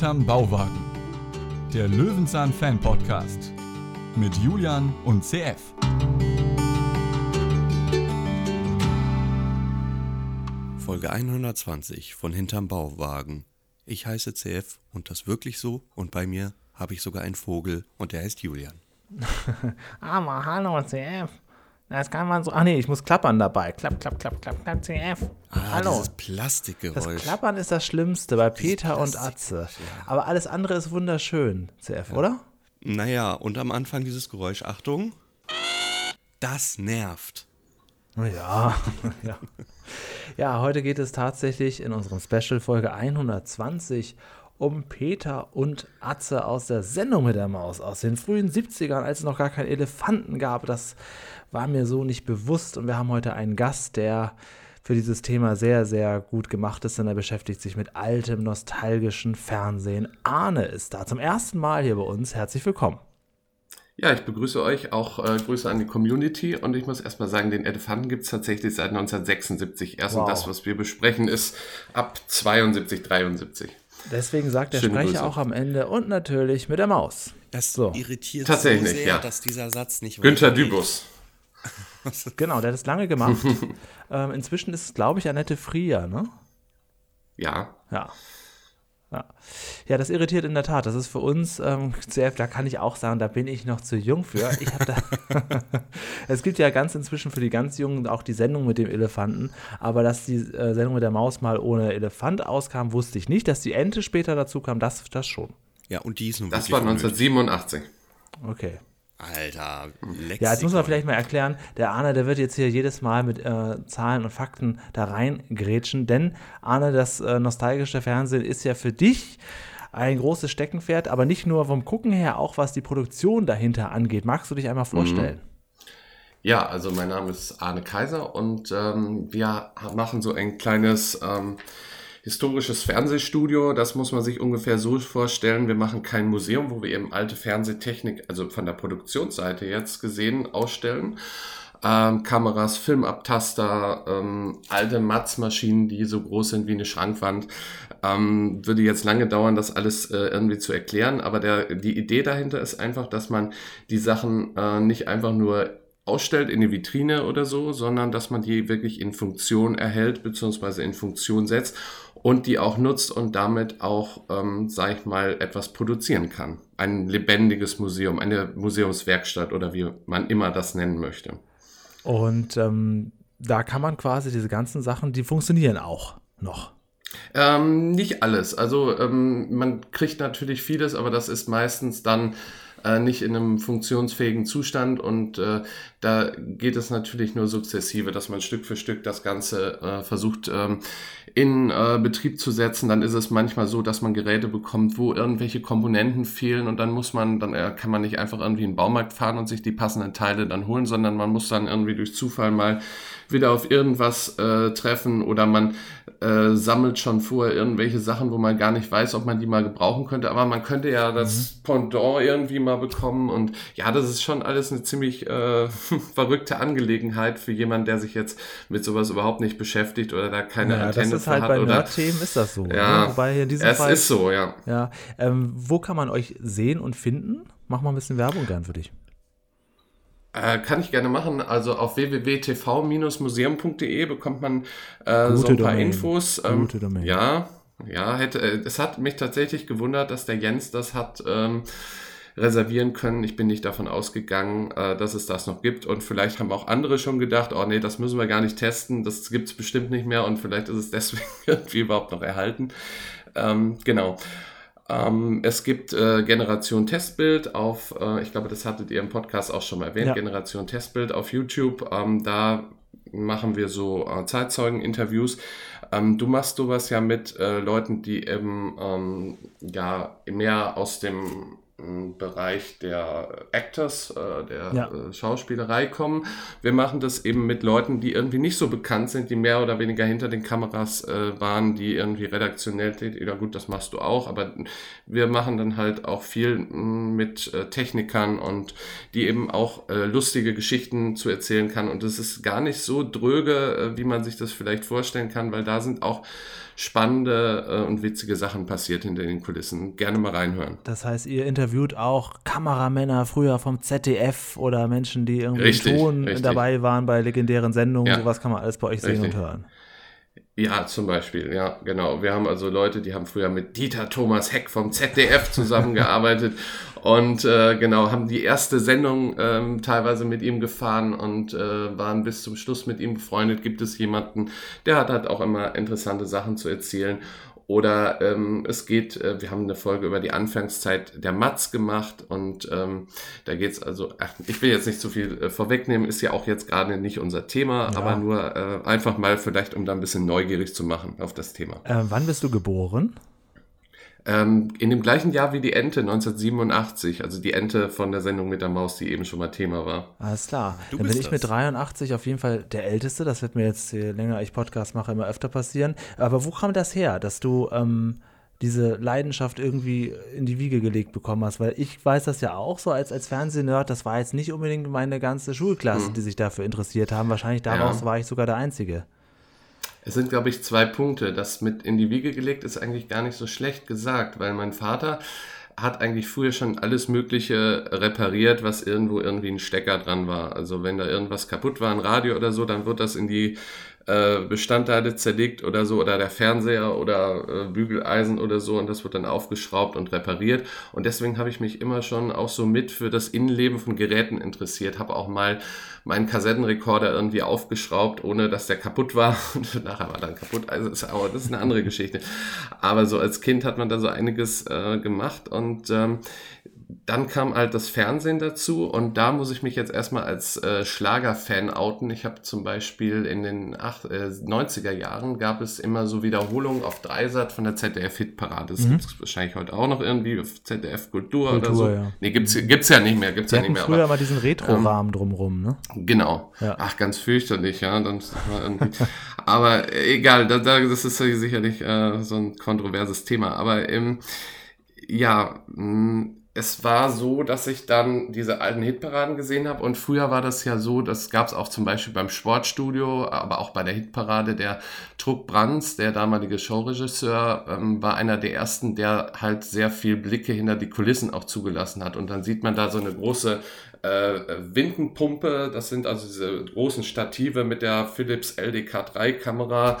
Hinterm Bauwagen. Der Löwenzahn Fan Podcast mit Julian und CF. Folge 120 von Hinterm Bauwagen. Ich heiße CF und das wirklich so und bei mir habe ich sogar einen Vogel und der heißt Julian. Aber hallo CF. Das kann man so. Ach nee, ich muss klappern dabei. Klapp, klapp, klapp, klapp, klapp, CF. Ah, hallo. dieses Plastikgeräusch. Das Klappern ist das Schlimmste bei Peter und Atze. Aber alles andere ist wunderschön, CF, oder? Naja, und am Anfang dieses Geräusch, Achtung, das nervt. Ja, ja. Ja, heute geht es tatsächlich in unserer Special-Folge 120 um Peter und Atze aus der Sendung mit der Maus aus den frühen 70ern, als es noch gar keinen Elefanten gab. Das war mir so nicht bewusst. Und wir haben heute einen Gast, der für dieses Thema sehr, sehr gut gemacht ist, denn er beschäftigt sich mit altem, nostalgischen Fernsehen. Arne ist da zum ersten Mal hier bei uns. Herzlich willkommen. Ja, ich begrüße euch, auch äh, Grüße an die Community und ich muss erstmal sagen, den Elefanten gibt es tatsächlich seit 1976 erst Wow. und das, was wir besprechen, ist ab 72, 73. Deswegen sagt der Schöne Sprecher Grüße. auch am Ende und natürlich mit der Maus. Das So. irritiert Tatsächlich, so sehr, ja. dass dieser Satz nicht Günther. Dübus. Genau, der hat es lange gemacht. ähm, inzwischen ist es, glaube ich, Annette Frier, ne? Ja, Ja. Ja. ja, das irritiert in der Tat. Das ist für uns, ähm, CF, da kann ich auch sagen, da bin ich noch zu jung für. Ich hab da es gibt ja ganz inzwischen für die ganz Jungen auch die Sendung mit dem Elefanten. Aber dass die äh, Sendung mit der Maus mal ohne Elefant auskam, wusste ich nicht. Dass die Ente später dazu kam, das, das schon. Ja, und die ist nun das war unnötig. Okay. 1987. Alter, Lexikon. Ja, jetzt muss man vielleicht mal erklären, der Arne, der wird jetzt hier jedes Mal mit äh, Zahlen und Fakten da reingrätschen, denn Arne, das äh, nostalgische Fernsehen ist ja für dich ein großes Steckenpferd, aber nicht nur vom Gucken her, auch was die Produktion dahinter angeht. Magst du dich einmal vorstellen? Ja, also mein Name ist Arne Kaiser und ähm, wir machen so ein kleines ähm, historisches Fernsehstudio. Das muss man sich ungefähr so vorstellen. Wir machen kein Museum, wo wir eben alte Fernsehtechnik, also von der Produktionsseite jetzt gesehen, ausstellen. Ähm, Kameras, Filmabtaster, ähm, alte Matz-Maschinen, die so groß sind wie eine Schrankwand. Ähm, würde jetzt lange dauern, das alles äh, irgendwie zu erklären, aber der, die Idee dahinter ist einfach, dass man die Sachen äh, nicht einfach nur ausstellt in die Vitrine oder so, sondern dass man die wirklich in Funktion erhält beziehungsweise in Funktion setzt und die auch nutzt und damit auch, ähm, sag ich mal, etwas produzieren kann. Ein lebendiges Museum, eine Museumswerkstatt oder wie man immer das nennen möchte. Und ähm, da kann man quasi diese ganzen Sachen, die funktionieren auch noch. Ähm, nicht alles. Also ähm, man kriegt natürlich vieles, aber das ist meistens dann äh, nicht in einem funktionsfähigen Zustand und äh, da geht es natürlich nur sukzessive, dass man Stück für Stück das Ganze äh, versucht ähm, in äh, Betrieb zu setzen. Dann ist es manchmal so, dass man Geräte bekommt, wo irgendwelche Komponenten fehlen und dann muss man, dann äh, kann man nicht einfach irgendwie in den Baumarkt fahren und sich die passenden Teile dann holen, sondern man muss dann irgendwie durch Zufall mal wieder auf irgendwas äh, treffen oder man äh, sammelt schon vorher irgendwelche Sachen, wo man gar nicht weiß, ob man die mal gebrauchen könnte. Aber man könnte ja das Pendant irgendwie mal bekommen. Und ja, das ist schon alles eine ziemlich äh, verrückte Angelegenheit für jemanden, der sich jetzt mit sowas überhaupt nicht beschäftigt oder da keine Ja, das Antenne ist für halt hat. bei Nerd-Themen ist das so. ja, ne? Wobei hier in diesem es Fall. ist so, ja. Ja, ähm, wo kann man euch sehen und finden? Mach mal ein bisschen Werbung gern für dich. Äh, kann ich gerne machen. Also auf www.tv-museum.de bekommt man äh, so ein paar Domain. Infos. Ähm, Gute Domain. Ja, ja, hätte, äh, es hat mich tatsächlich gewundert, dass der Jens das hat ähm, reservieren können. Ich bin nicht davon ausgegangen, äh, dass es das noch gibt. Und vielleicht haben auch andere schon gedacht, oh nee, das müssen wir gar nicht testen, das gibt es bestimmt nicht mehr und vielleicht ist es deswegen irgendwie überhaupt noch erhalten. Ähm, genau. Ähm, es gibt äh, Generation Testbild auf, äh, ich glaube, das hattet ihr im Podcast auch schon mal erwähnt, Ja. Generation Testbild auf YouTube. Ähm, da machen wir so äh, Zeitzeugen-Interviews. Ähm, du machst sowas ja mit äh, Leuten, die eben ähm, ja mehr aus dem Bereich der Actors, äh, der Ja. äh, Schauspielerei kommen. Wir machen das eben mit Leuten, die irgendwie nicht so bekannt sind, die mehr oder weniger hinter den Kameras äh, waren, die irgendwie redaktionell tätig, ja gut, das machst du auch, aber wir machen dann halt auch viel mh, mit Technikern und die eben auch lustige Geschichten zu erzählen kann. Und das ist gar nicht so dröge, wie man sich das vielleicht vorstellen kann, weil da sind auch spannende äh, und witzige Sachen passiert hinter den Kulissen. Gerne mal reinhören. Das heißt, ihr interviewt auch Kameramänner früher vom ZDF oder Menschen, die irgendwie Richtig, Ton richtig. dabei waren bei legendären Sendungen. Ja. Sowas kann man alles bei euch sehen Richtig. und hören. Ja, zum Beispiel, ja, genau. Wir haben also Leute, die haben früher mit Dieter Thomas Heck vom ZDF zusammengearbeitet und äh, genau, haben die erste Sendung ähm, teilweise mit ihm gefahren und äh, waren bis zum Schluss mit ihm befreundet. Gibt es jemanden, der hat halt auch immer interessante Sachen zu erzählen. Oder ähm, es geht, äh, wir haben eine Folge über die Anfangszeit der Matz gemacht und ähm, da geht's also, ach, ich will jetzt nicht zu viel äh, vorwegnehmen, ist ja auch jetzt gerade nicht unser Thema, Ja. aber nur äh, einfach mal vielleicht, um da ein bisschen neugierig zu machen auf das Thema. Äh, wann bist du geboren? Ähm, in dem gleichen Jahr wie die Ente 1987, also die Ente von der Sendung mit der Maus, die eben schon mal Thema war. Alles klar. Du Dann bin ich mit das. 83 auf jeden Fall der Älteste. Das wird mir jetzt, je länger ich Podcast mache, immer öfter passieren. Aber wo kam das her, dass du ähm, diese Leidenschaft irgendwie in die Wiege gelegt bekommen hast? Weil ich weiß das ja auch so als, als Fernsehnerd. Das war jetzt nicht unbedingt meine ganze Schulklasse, die sich dafür interessiert haben. Wahrscheinlich daraus Ja. war ich sogar der Einzige. Es sind, glaube ich, zwei Punkte. Das mit in die Wiege gelegt ist eigentlich gar nicht so schlecht gesagt, weil mein Vater hat eigentlich früher schon alles Mögliche repariert, was irgendwo irgendwie ein Stecker dran war. Also wenn da irgendwas kaputt war, ein Radio oder so, dann wird das in die äh, Bestandteile zerlegt oder so, oder der Fernseher oder äh, Bügeleisen oder so, und das wird dann aufgeschraubt und repariert. Und deswegen habe ich mich immer schon auch so mit für das Innenleben von Geräten interessiert, habe auch mal meinen Kassettenrekorder irgendwie aufgeschraubt, ohne dass der kaputt war. Und nachher war dann kaputt. Also ist, aber das ist eine andere Geschichte. Aber so als Kind hat man da so einiges äh, gemacht und ähm, dann kam halt das Fernsehen dazu und da muss ich mich jetzt erstmal als äh, Schlagerfan outen. Ich habe zum Beispiel in den acht, äh, 90er Jahren gab es immer so Wiederholungen auf Dreisat von der ZDF-Hitparade. Das gibt's wahrscheinlich heute auch noch irgendwie auf ZDF Kultur, oder Mhm. Kultur, so. ja. Nee, gibt's, gibt's ja nicht mehr, gibt's Wir ja nicht mehr. früher aber- mal diesen Retro-Rahmen drumrum, ne? Genau. Ja. Ach, ganz fürchterlich, ja. Dann. Aber äh, egal, da, da, das ist sicherlich äh, so ein kontroverses Thema. Aber ähm, ja, mh, es war so, dass ich dann diese alten Hitparaden gesehen habe. Und früher war das ja so, das gab es auch zum Beispiel beim Sportstudio, aber auch bei der Hitparade. Der Truck Brands, der damalige Showregisseur, ähm, war einer der ersten, der halt sehr viel Blicke hinter die Kulissen auch zugelassen hat. Und dann sieht man da so eine große äh, Windenpumpe, das sind also diese großen Stative mit der Philips LDK3 Kamera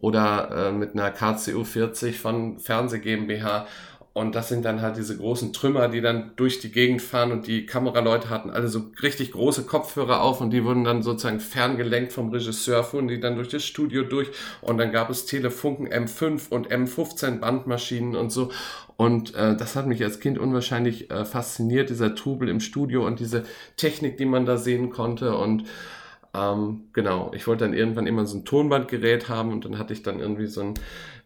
oder äh, mit einer KCU 40 von Fernseh GmbH. Und das sind dann halt diese großen Trümmer, die dann durch die Gegend fahren und die Kameraleute hatten alle so richtig große Kopfhörer auf und die wurden dann sozusagen ferngelenkt vom Regisseur, fuhren die dann durch das Studio durch und dann gab es Telefunken M5 und M15 Bandmaschinen und so. Und äh, das hat mich als Kind unwahrscheinlich äh, fasziniert, dieser Trubel im Studio und diese Technik, die man da sehen konnte. Und ähm, genau, ich wollte dann irgendwann immer so ein Tonbandgerät haben und dann hatte ich dann irgendwie so ein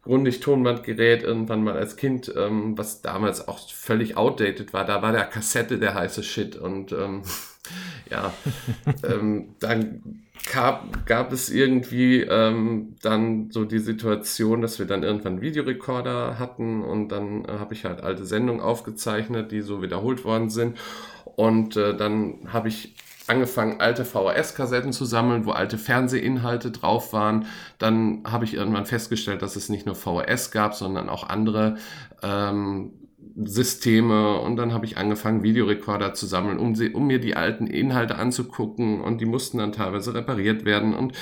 Grundig-Tonbandgerät irgendwann mal als Kind, ähm, was damals auch völlig outdated war. Da war der Kassette der heiße Shit und ähm, ja, ähm, dann gab, gab es irgendwie ähm, dann so die Situation, dass wir dann irgendwann Videorekorder hatten und dann äh, habe ich halt alte Sendungen aufgezeichnet, die so wiederholt worden sind. Und äh, dann habe ich angefangen, alte VHS-Kassetten zu sammeln, wo alte Fernsehinhalte drauf waren. Dann habe ich irgendwann festgestellt, dass es nicht nur VHS gab, sondern auch andere ähm, Systeme. Und dann habe ich angefangen, Videorekorder zu sammeln, um, sie, um mir die alten Inhalte anzugucken. Und die mussten dann teilweise repariert werden. Und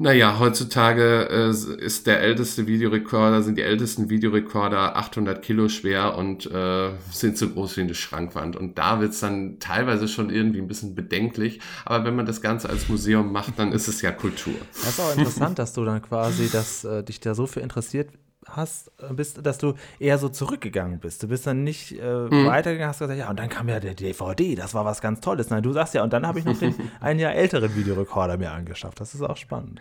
naja, heutzutage äh, ist der älteste Videorekorder, sind die ältesten Videorekorder 800 Kilo schwer und äh, sind so groß wie eine Schrankwand. Und da wird's dann teilweise schon irgendwie ein bisschen bedenklich. Aber wenn man das Ganze als Museum macht, dann ist es ja Kultur. Das ist auch interessant, dass du dann quasi, dass äh, dich da so für interessiert hast, äh, bist, dass du eher so zurückgegangen bist. Du bist dann nicht äh, weitergegangen, hast gesagt, ja, und dann kam ja der DVD, das war was ganz Tolles. Nein, du sagst ja, und dann habe ich noch den ein Jahr älteren Videorekorder mir angeschafft. Das ist auch spannend.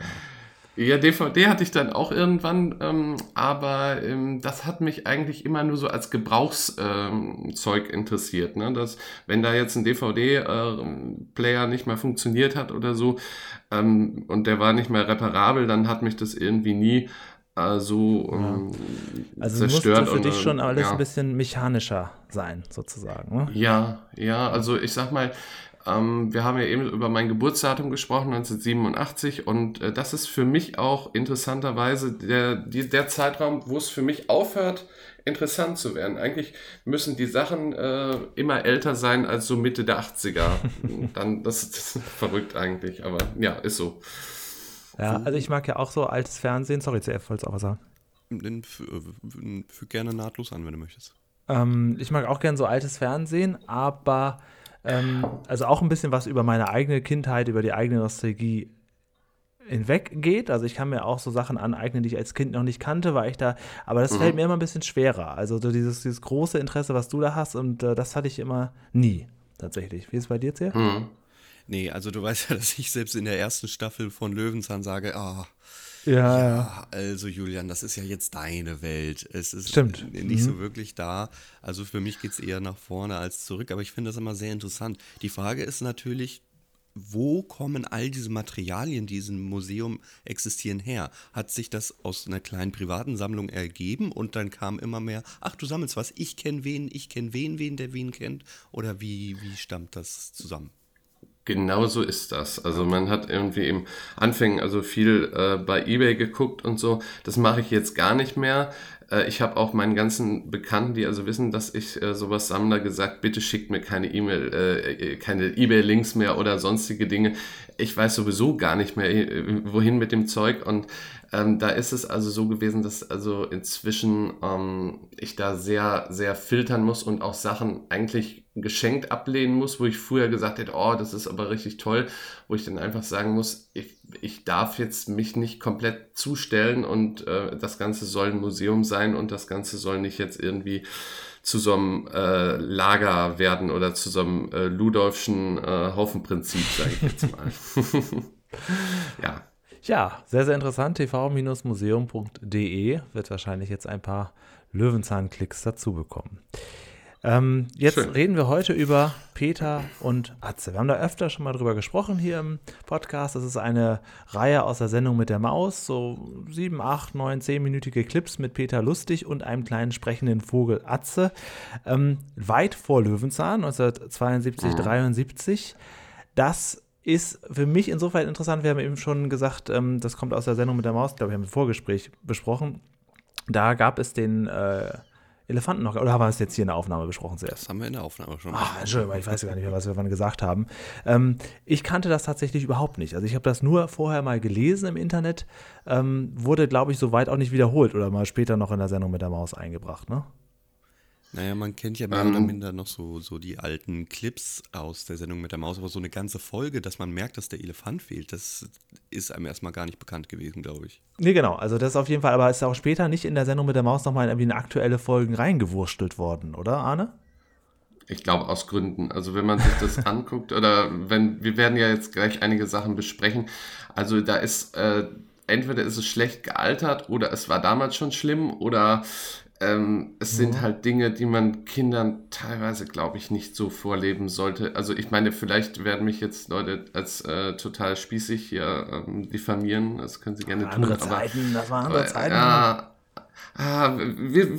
Ja, DVD hatte ich dann auch irgendwann, ähm, aber ähm, das hat mich eigentlich immer nur so als Gebrauchszeug ähm, interessiert. Ne? Dass, wenn da jetzt ein DVD-Player äh, nicht mehr funktioniert hat oder so ähm, und der war nicht mehr reparabel, dann hat mich das irgendwie nie so ähm, ja. also zerstört. Also für dich schon alles ja. ein bisschen mechanischer sein, sozusagen. Ne? Ja, ja, also ich sag mal, ähm, wir haben ja eben über mein Geburtsdatum gesprochen, 1987, und äh, das ist für mich auch interessanterweise der, die, der Zeitraum, wo es für mich aufhört, interessant zu werden. Eigentlich müssen die Sachen äh, immer älter sein als so Mitte der 80er. Dann, das, das ist verrückt eigentlich, aber ja, ist so. Ja, also ich mag ja auch so altes Fernsehen. Sorry, CF, wolltest du auch was sagen? Füg gerne nahtlos an, wenn du möchtest. Ähm, ich mag auch gerne so altes Fernsehen, aber ähm, also auch ein bisschen was über meine eigene Kindheit, über die eigene Nostalgie hinweggeht. Also ich kann mir auch so Sachen aneignen, die ich als Kind noch nicht kannte, weil ich da, aber das mhm. fällt mir immer ein bisschen schwerer. Also so dieses, dieses große Interesse, was du da hast und äh, das hatte ich immer nie tatsächlich. Wie ist es bei dir jetzt hier? Mhm. Nee, also du weißt ja, dass ich selbst in der ersten Staffel von Löwenzahn sage, ah, oh, ja, ja, also Julian, das ist ja jetzt deine Welt. Es ist Stimmt. nicht mhm. so wirklich da. Also für mich geht es eher nach vorne als zurück, aber ich finde das immer sehr interessant. Die Frage ist natürlich, wo kommen all diese Materialien, die in diesem Museum existieren, her? Hat sich das aus einer kleinen privaten Sammlung ergeben und dann kam immer mehr, ach, du sammelst was, ich kenne wen, ich kenne wen, wen der wen kennt? Oder wie, wie stammt das zusammen? Genau so ist das. Also man hat irgendwie im Anfängen also viel äh, bei eBay geguckt und so. Das mache ich jetzt gar nicht mehr. Äh, ich habe auch meinen ganzen Bekannten, die also wissen, dass ich äh, sowas sammle, gesagt, bitte schickt mir keine E-Mail, äh, äh, keine eBay-Links mehr oder sonstige Dinge. Ich weiß sowieso gar nicht mehr, äh, wohin mit dem Zeug und ähm, da ist es also so gewesen, dass also inzwischen ähm, ich da sehr, sehr filtern muss und auch Sachen eigentlich geschenkt ablehnen muss, wo ich früher gesagt hätte, oh, das ist aber richtig toll, wo ich dann einfach sagen muss, ich, ich darf jetzt mich nicht komplett zustellen und äh, das Ganze soll ein Museum sein und das Ganze soll nicht jetzt irgendwie zu so einem äh, Lager werden oder zu so einem äh, Ludolfschen äh, Haufenprinzip, sage ich jetzt mal. ja. Ja, sehr, sehr interessant. tv-museum.de wird wahrscheinlich jetzt ein paar Löwenzahn-Klicks dazu bekommen. Ähm, jetzt Schön. reden wir heute über Peter und Atze. Wir haben da öfter schon mal drüber gesprochen hier im Podcast. Das ist eine Reihe aus der Sendung mit der Maus. So sieben, acht, neun, zehnminütige Clips mit Peter Lustig und einem kleinen sprechenden Vogel Atze. Ähm, weit vor Löwenzahn, 1972, mhm. 73. Das ist für mich insofern interessant. Wir haben eben schon gesagt, ähm, das kommt aus der Sendung mit der Maus, glaube ich, haben wir im Vorgespräch besprochen. Da gab es den äh, Elefanten noch, oder haben wir es jetzt hier in der Aufnahme besprochen zuerst? Das haben wir in der Aufnahme schon. Ach, Entschuldigung, ich weiß gar nicht mehr, was wir wann gesagt haben. Ähm, ich kannte das tatsächlich überhaupt nicht. Also ich habe das nur vorher mal gelesen im Internet, ähm, wurde, glaube ich, soweit auch nicht wiederholt oder mal später noch in der Sendung mit der Maus eingebracht, ne? Naja, man kennt ja mehr ähm, oder minder noch so, so die alten Clips aus der Sendung mit der Maus, aber so eine ganze Folge, dass man merkt, dass der Elefant fehlt, das ist einem erstmal gar nicht bekannt gewesen, glaube ich. Nee, genau. Also das ist auf jeden Fall, aber ist auch später nicht in der Sendung mit der Maus nochmal irgendwie in aktuelle Folgen reingewurstelt worden, oder, Arne? Ich glaube aus Gründen. Also wenn man sich das anguckt oder wenn, wir werden ja jetzt gleich einige Sachen besprechen. Also da ist, äh, entweder ist es schlecht gealtert oder es war damals schon schlimm oder ähm, es mhm. sind halt Dinge, die man Kindern teilweise, glaube ich, nicht so vorleben sollte. Also ich meine, vielleicht werden mich jetzt Leute als äh, total spießig hier ähm, diffamieren. Das können sie gerne andere tun. Zeiten, aber, das waren andere Zeiten. Ja, Ah, wir,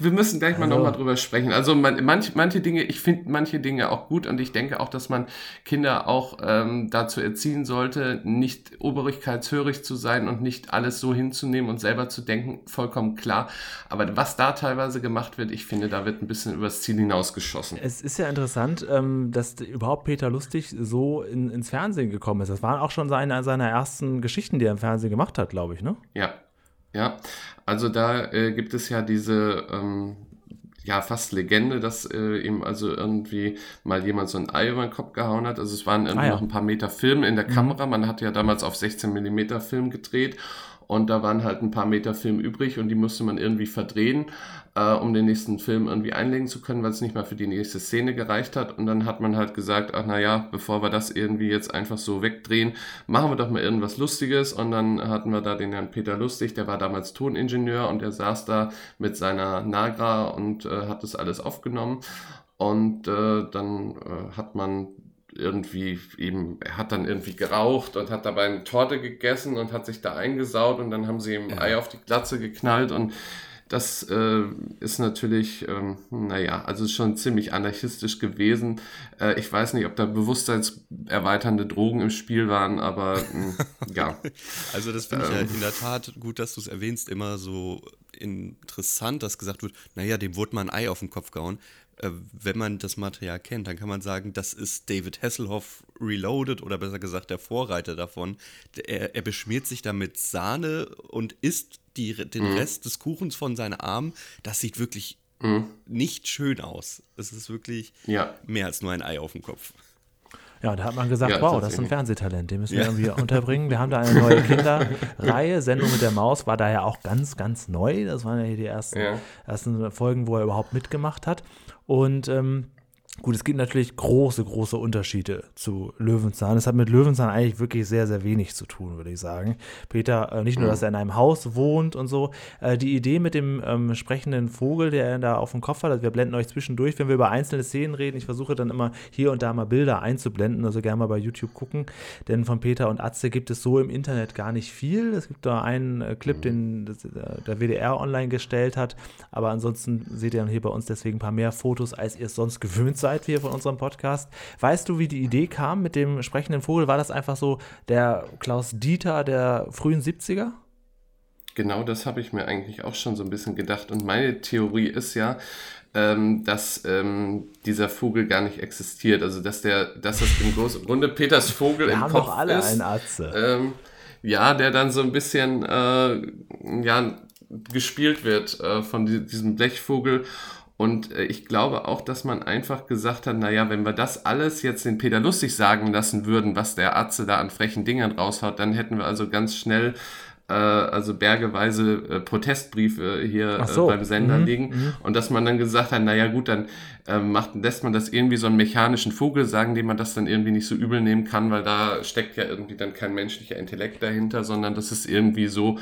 wir müssen gleich mal also. nochmal drüber sprechen. Also man, manch, manche Dinge, ich finde manche Dinge auch gut und ich denke auch, dass man Kinder auch ähm, dazu erziehen sollte, nicht obrigkeitshörig zu sein und nicht alles so hinzunehmen und selber zu denken, vollkommen klar. Aber was da teilweise gemacht wird, ich finde, da wird ein bisschen übers Ziel hinausgeschossen. Es ist ja interessant, ähm, dass überhaupt Peter Lustig so in, ins Fernsehen gekommen ist. Das waren auch schon seine, seine ersten Geschichten, die er im Fernsehen gemacht hat, glaube ich, ne? Ja, ja, also da äh, gibt es ja diese ähm, ja fast Legende, dass äh, ihm also irgendwie mal jemand so ein Ei über den Kopf gehauen hat. Also es waren irgendwie ah, ja. noch ein paar Meter Film in der mhm. Kamera. Man hat ja damals auf 16 Millimeter Film gedreht Und da waren halt ein paar Meter Film übrig und die musste man irgendwie verdrehen, äh, um den nächsten Film irgendwie einlegen zu können, weil es nicht mal für die nächste Szene gereicht hat. Und dann hat man halt gesagt, ach naja, bevor wir das irgendwie jetzt einfach so wegdrehen, machen wir doch mal irgendwas Lustiges. Und dann hatten wir da den Herrn Peter Lustig, der war damals Toningenieur und der saß da mit seiner Nagra und äh, hat das alles aufgenommen. Und äh, dann äh, hat man irgendwie eben, er hat dann irgendwie geraucht und hat dabei eine Torte gegessen und hat sich da eingesaut und dann haben sie ihm ja. Ei auf die Glatze geknallt und das äh, ist natürlich, ähm, naja, also schon ziemlich anarchistisch gewesen. Äh, ich weiß nicht, ob da bewusstseinserweiternde Drogen im Spiel waren, aber äh, ja. Also das finde ich ähm, ja in der Tat gut, dass du es erwähnst, immer so interessant, dass gesagt wird, naja, dem wurde mal ein Ei auf den Kopf gehauen. Äh, wenn man das Material kennt, dann kann man sagen, das ist David Hasselhoff Reloaded oder besser gesagt der Vorreiter davon. Er, er beschmiert sich damit Sahne und isst die, den mhm. Rest des Kuchens von seinen Armen. Das sieht wirklich mhm. nicht schön aus. Es ist wirklich ja. mehr als nur ein Ei auf dem Kopf. Ja, da hat man gesagt, ja, wow, das ist ein Fernsehtalent, den müssen wir ja. irgendwie unterbringen. Wir haben da eine neue Kinderreihe, Sendung mit der Maus, war da ja auch ganz, ganz neu. Das waren ja hier die ersten, ja. ersten Folgen, wo er überhaupt mitgemacht hat. Und ähm, Gut, es gibt natürlich große, große Unterschiede zu Löwenzahn. Es hat mit Löwenzahn eigentlich wirklich sehr, sehr wenig zu tun, würde ich sagen. Peter, äh, nicht nur, mhm. dass er in einem Haus wohnt und so. Äh, die Idee mit dem ähm, sprechenden Vogel, der er da auf dem Kopf hat, also wir blenden euch zwischendurch, wenn wir über einzelne Szenen reden. Ich versuche dann immer hier und da mal Bilder einzublenden, also gerne mal bei YouTube gucken. Denn von Peter und Atze gibt es so im Internet gar nicht viel. Es gibt da einen äh, Clip, mhm. den das, der WDR online gestellt hat. Aber ansonsten seht ihr dann hier bei uns deswegen ein paar mehr Fotos, als ihr es sonst gewöhnt seid hier von unserem Podcast. Weißt du, wie die Idee kam mit dem sprechenden Vogel? War das einfach so der Klaus Dieter der frühen 70er? Genau das habe ich mir eigentlich auch schon so ein bisschen gedacht. Und meine Theorie ist ja, ähm, dass ähm, dieser Vogel gar nicht existiert. Also dass der, dass das im Grunde Peters Vogel Wir im haben Kopf doch alle ist. Einen Atze. Ähm, ja, der dann so ein bisschen äh, ja, gespielt wird äh, von diesem Blechvogel und äh, ich glaube auch, dass man einfach gesagt hat, naja, wenn wir das alles jetzt den Peter Lustig sagen lassen würden, was der Atze da an frechen Dingern raushaut, dann hätten wir also ganz schnell äh, also bergeweise äh, Protestbriefe hier äh, so. beim Sender mhm. liegen. Mhm. Und dass man dann gesagt hat, naja gut, dann äh, macht, lässt man das irgendwie so einen mechanischen Vogel sagen, dem man das dann irgendwie nicht so übel nehmen kann, weil da steckt ja irgendwie dann kein menschlicher Intellekt dahinter, sondern das ist irgendwie so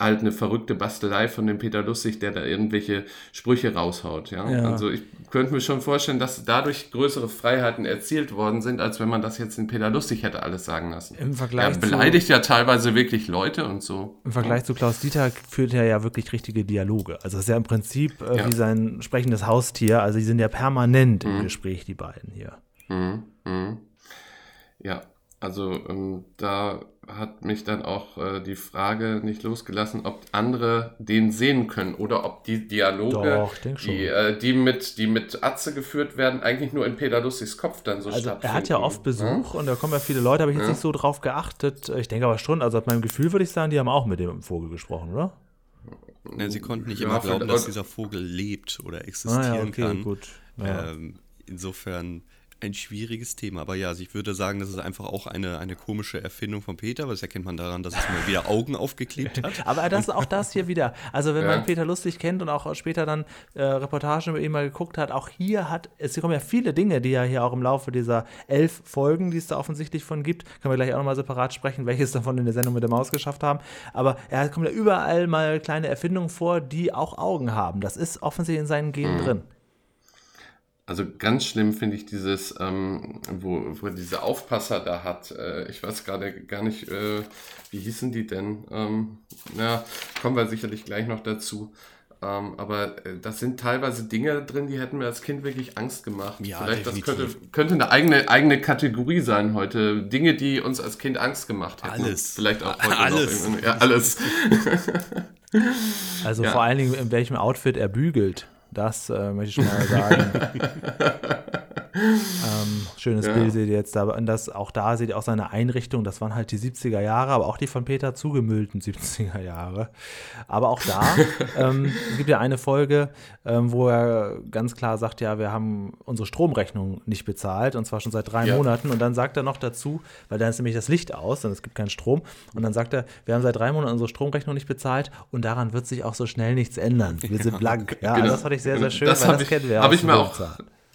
halt eine verrückte Bastelei von dem Peter Lustig, der da irgendwelche Sprüche raushaut. Ja? ja? Also ich könnte mir schon vorstellen, dass dadurch größere Freiheiten erzielt worden sind, als wenn man das jetzt in Peter Lustig hätte alles sagen lassen. Im Vergleich er beleidigt zu, ja teilweise wirklich Leute und so. Im Vergleich ja. zu Klaus Dieter führt er ja wirklich richtige Dialoge. Also es ist ja im Prinzip äh, ja. wie sein sprechendes Haustier. Also die sind ja permanent mhm. im Gespräch, die beiden hier. Mhm. Mhm. Ja, also ähm, da hat mich dann auch äh, die Frage nicht losgelassen, ob andere den sehen können oder ob die Dialoge, Doch, die, äh, die, mit, die mit Atze geführt werden, eigentlich nur in Peter Lustigs Kopf dann so also stattfinden. Er hat ja oft Besuch ja? und da kommen ja viele Leute, habe ich jetzt ja? nicht so drauf geachtet. Ich denke aber schon, also aus meinem Gefühl würde ich sagen, die haben auch mit dem Vogel gesprochen, oder? Ja, sie konnten nicht ja, immer glauben, dass dieser Vogel lebt oder existieren ah, ja, okay, kann. Gut. Ähm, insofern ein schwieriges Thema. Aber ja, also ich würde sagen, das ist einfach auch eine, eine komische Erfindung von Peter, weil das erkennt man daran, dass es mal wieder Augen aufgeklebt hat. Aber das ist auch das hier wieder. Also wenn ja. man Peter lustig kennt und auch später dann äh, Reportagen über ihn mal geguckt hat, auch hier hat, es kommen ja viele Dinge, die ja hier auch im Laufe dieser elf Folgen, die es da offensichtlich von gibt, können wir gleich auch nochmal separat sprechen, welches davon in der Sendung mit der Maus geschafft haben. Aber er kommt ja überall mal kleine Erfindungen vor, die auch Augen haben. Das ist offensichtlich in seinen Genen mhm. drin. Also ganz schlimm finde ich dieses, ähm, wo, wo diese Aufpasser da hat. Äh, ich weiß gerade gar nicht, äh, wie hießen die denn? Ähm, na, kommen wir sicherlich gleich noch dazu. Ähm, aber äh, das sind teilweise Dinge drin, die hätten mir als Kind wirklich Angst gemacht. Ja, Vielleicht definitiv. das könnte, könnte eine eigene, eigene Kategorie sein heute. Dinge, die uns als Kind Angst gemacht hätten. Alles. Vielleicht auch heute alles. noch. Ja, alles. also ja. vor allen Dingen, in welchem Outfit er bügelt. Das äh, möchte ich schon mal sagen. Ähm, schönes Ja. Bild seht ihr jetzt da. Und das, auch da seht ihr auch seine Einrichtung. Das waren halt die 70er Jahre, aber auch die von Peter zugemüllten 70er Jahre. Aber auch da, ähm, es gibt ja eine Folge, ähm, wo er ganz klar sagt, ja, wir haben unsere Stromrechnung nicht bezahlt und zwar schon seit drei Ja. Monaten. Und dann sagt er noch dazu, weil dann ist nämlich das Licht aus und es gibt keinen Strom. Und dann sagt er, wir haben seit drei Monaten unsere Stromrechnung nicht bezahlt und daran wird sich auch so schnell nichts ändern. Wir sind blank. Ja, Genau. das fand ich sehr, sehr schön, Das weil das ich- kennen wir hab aus ich mir auch-.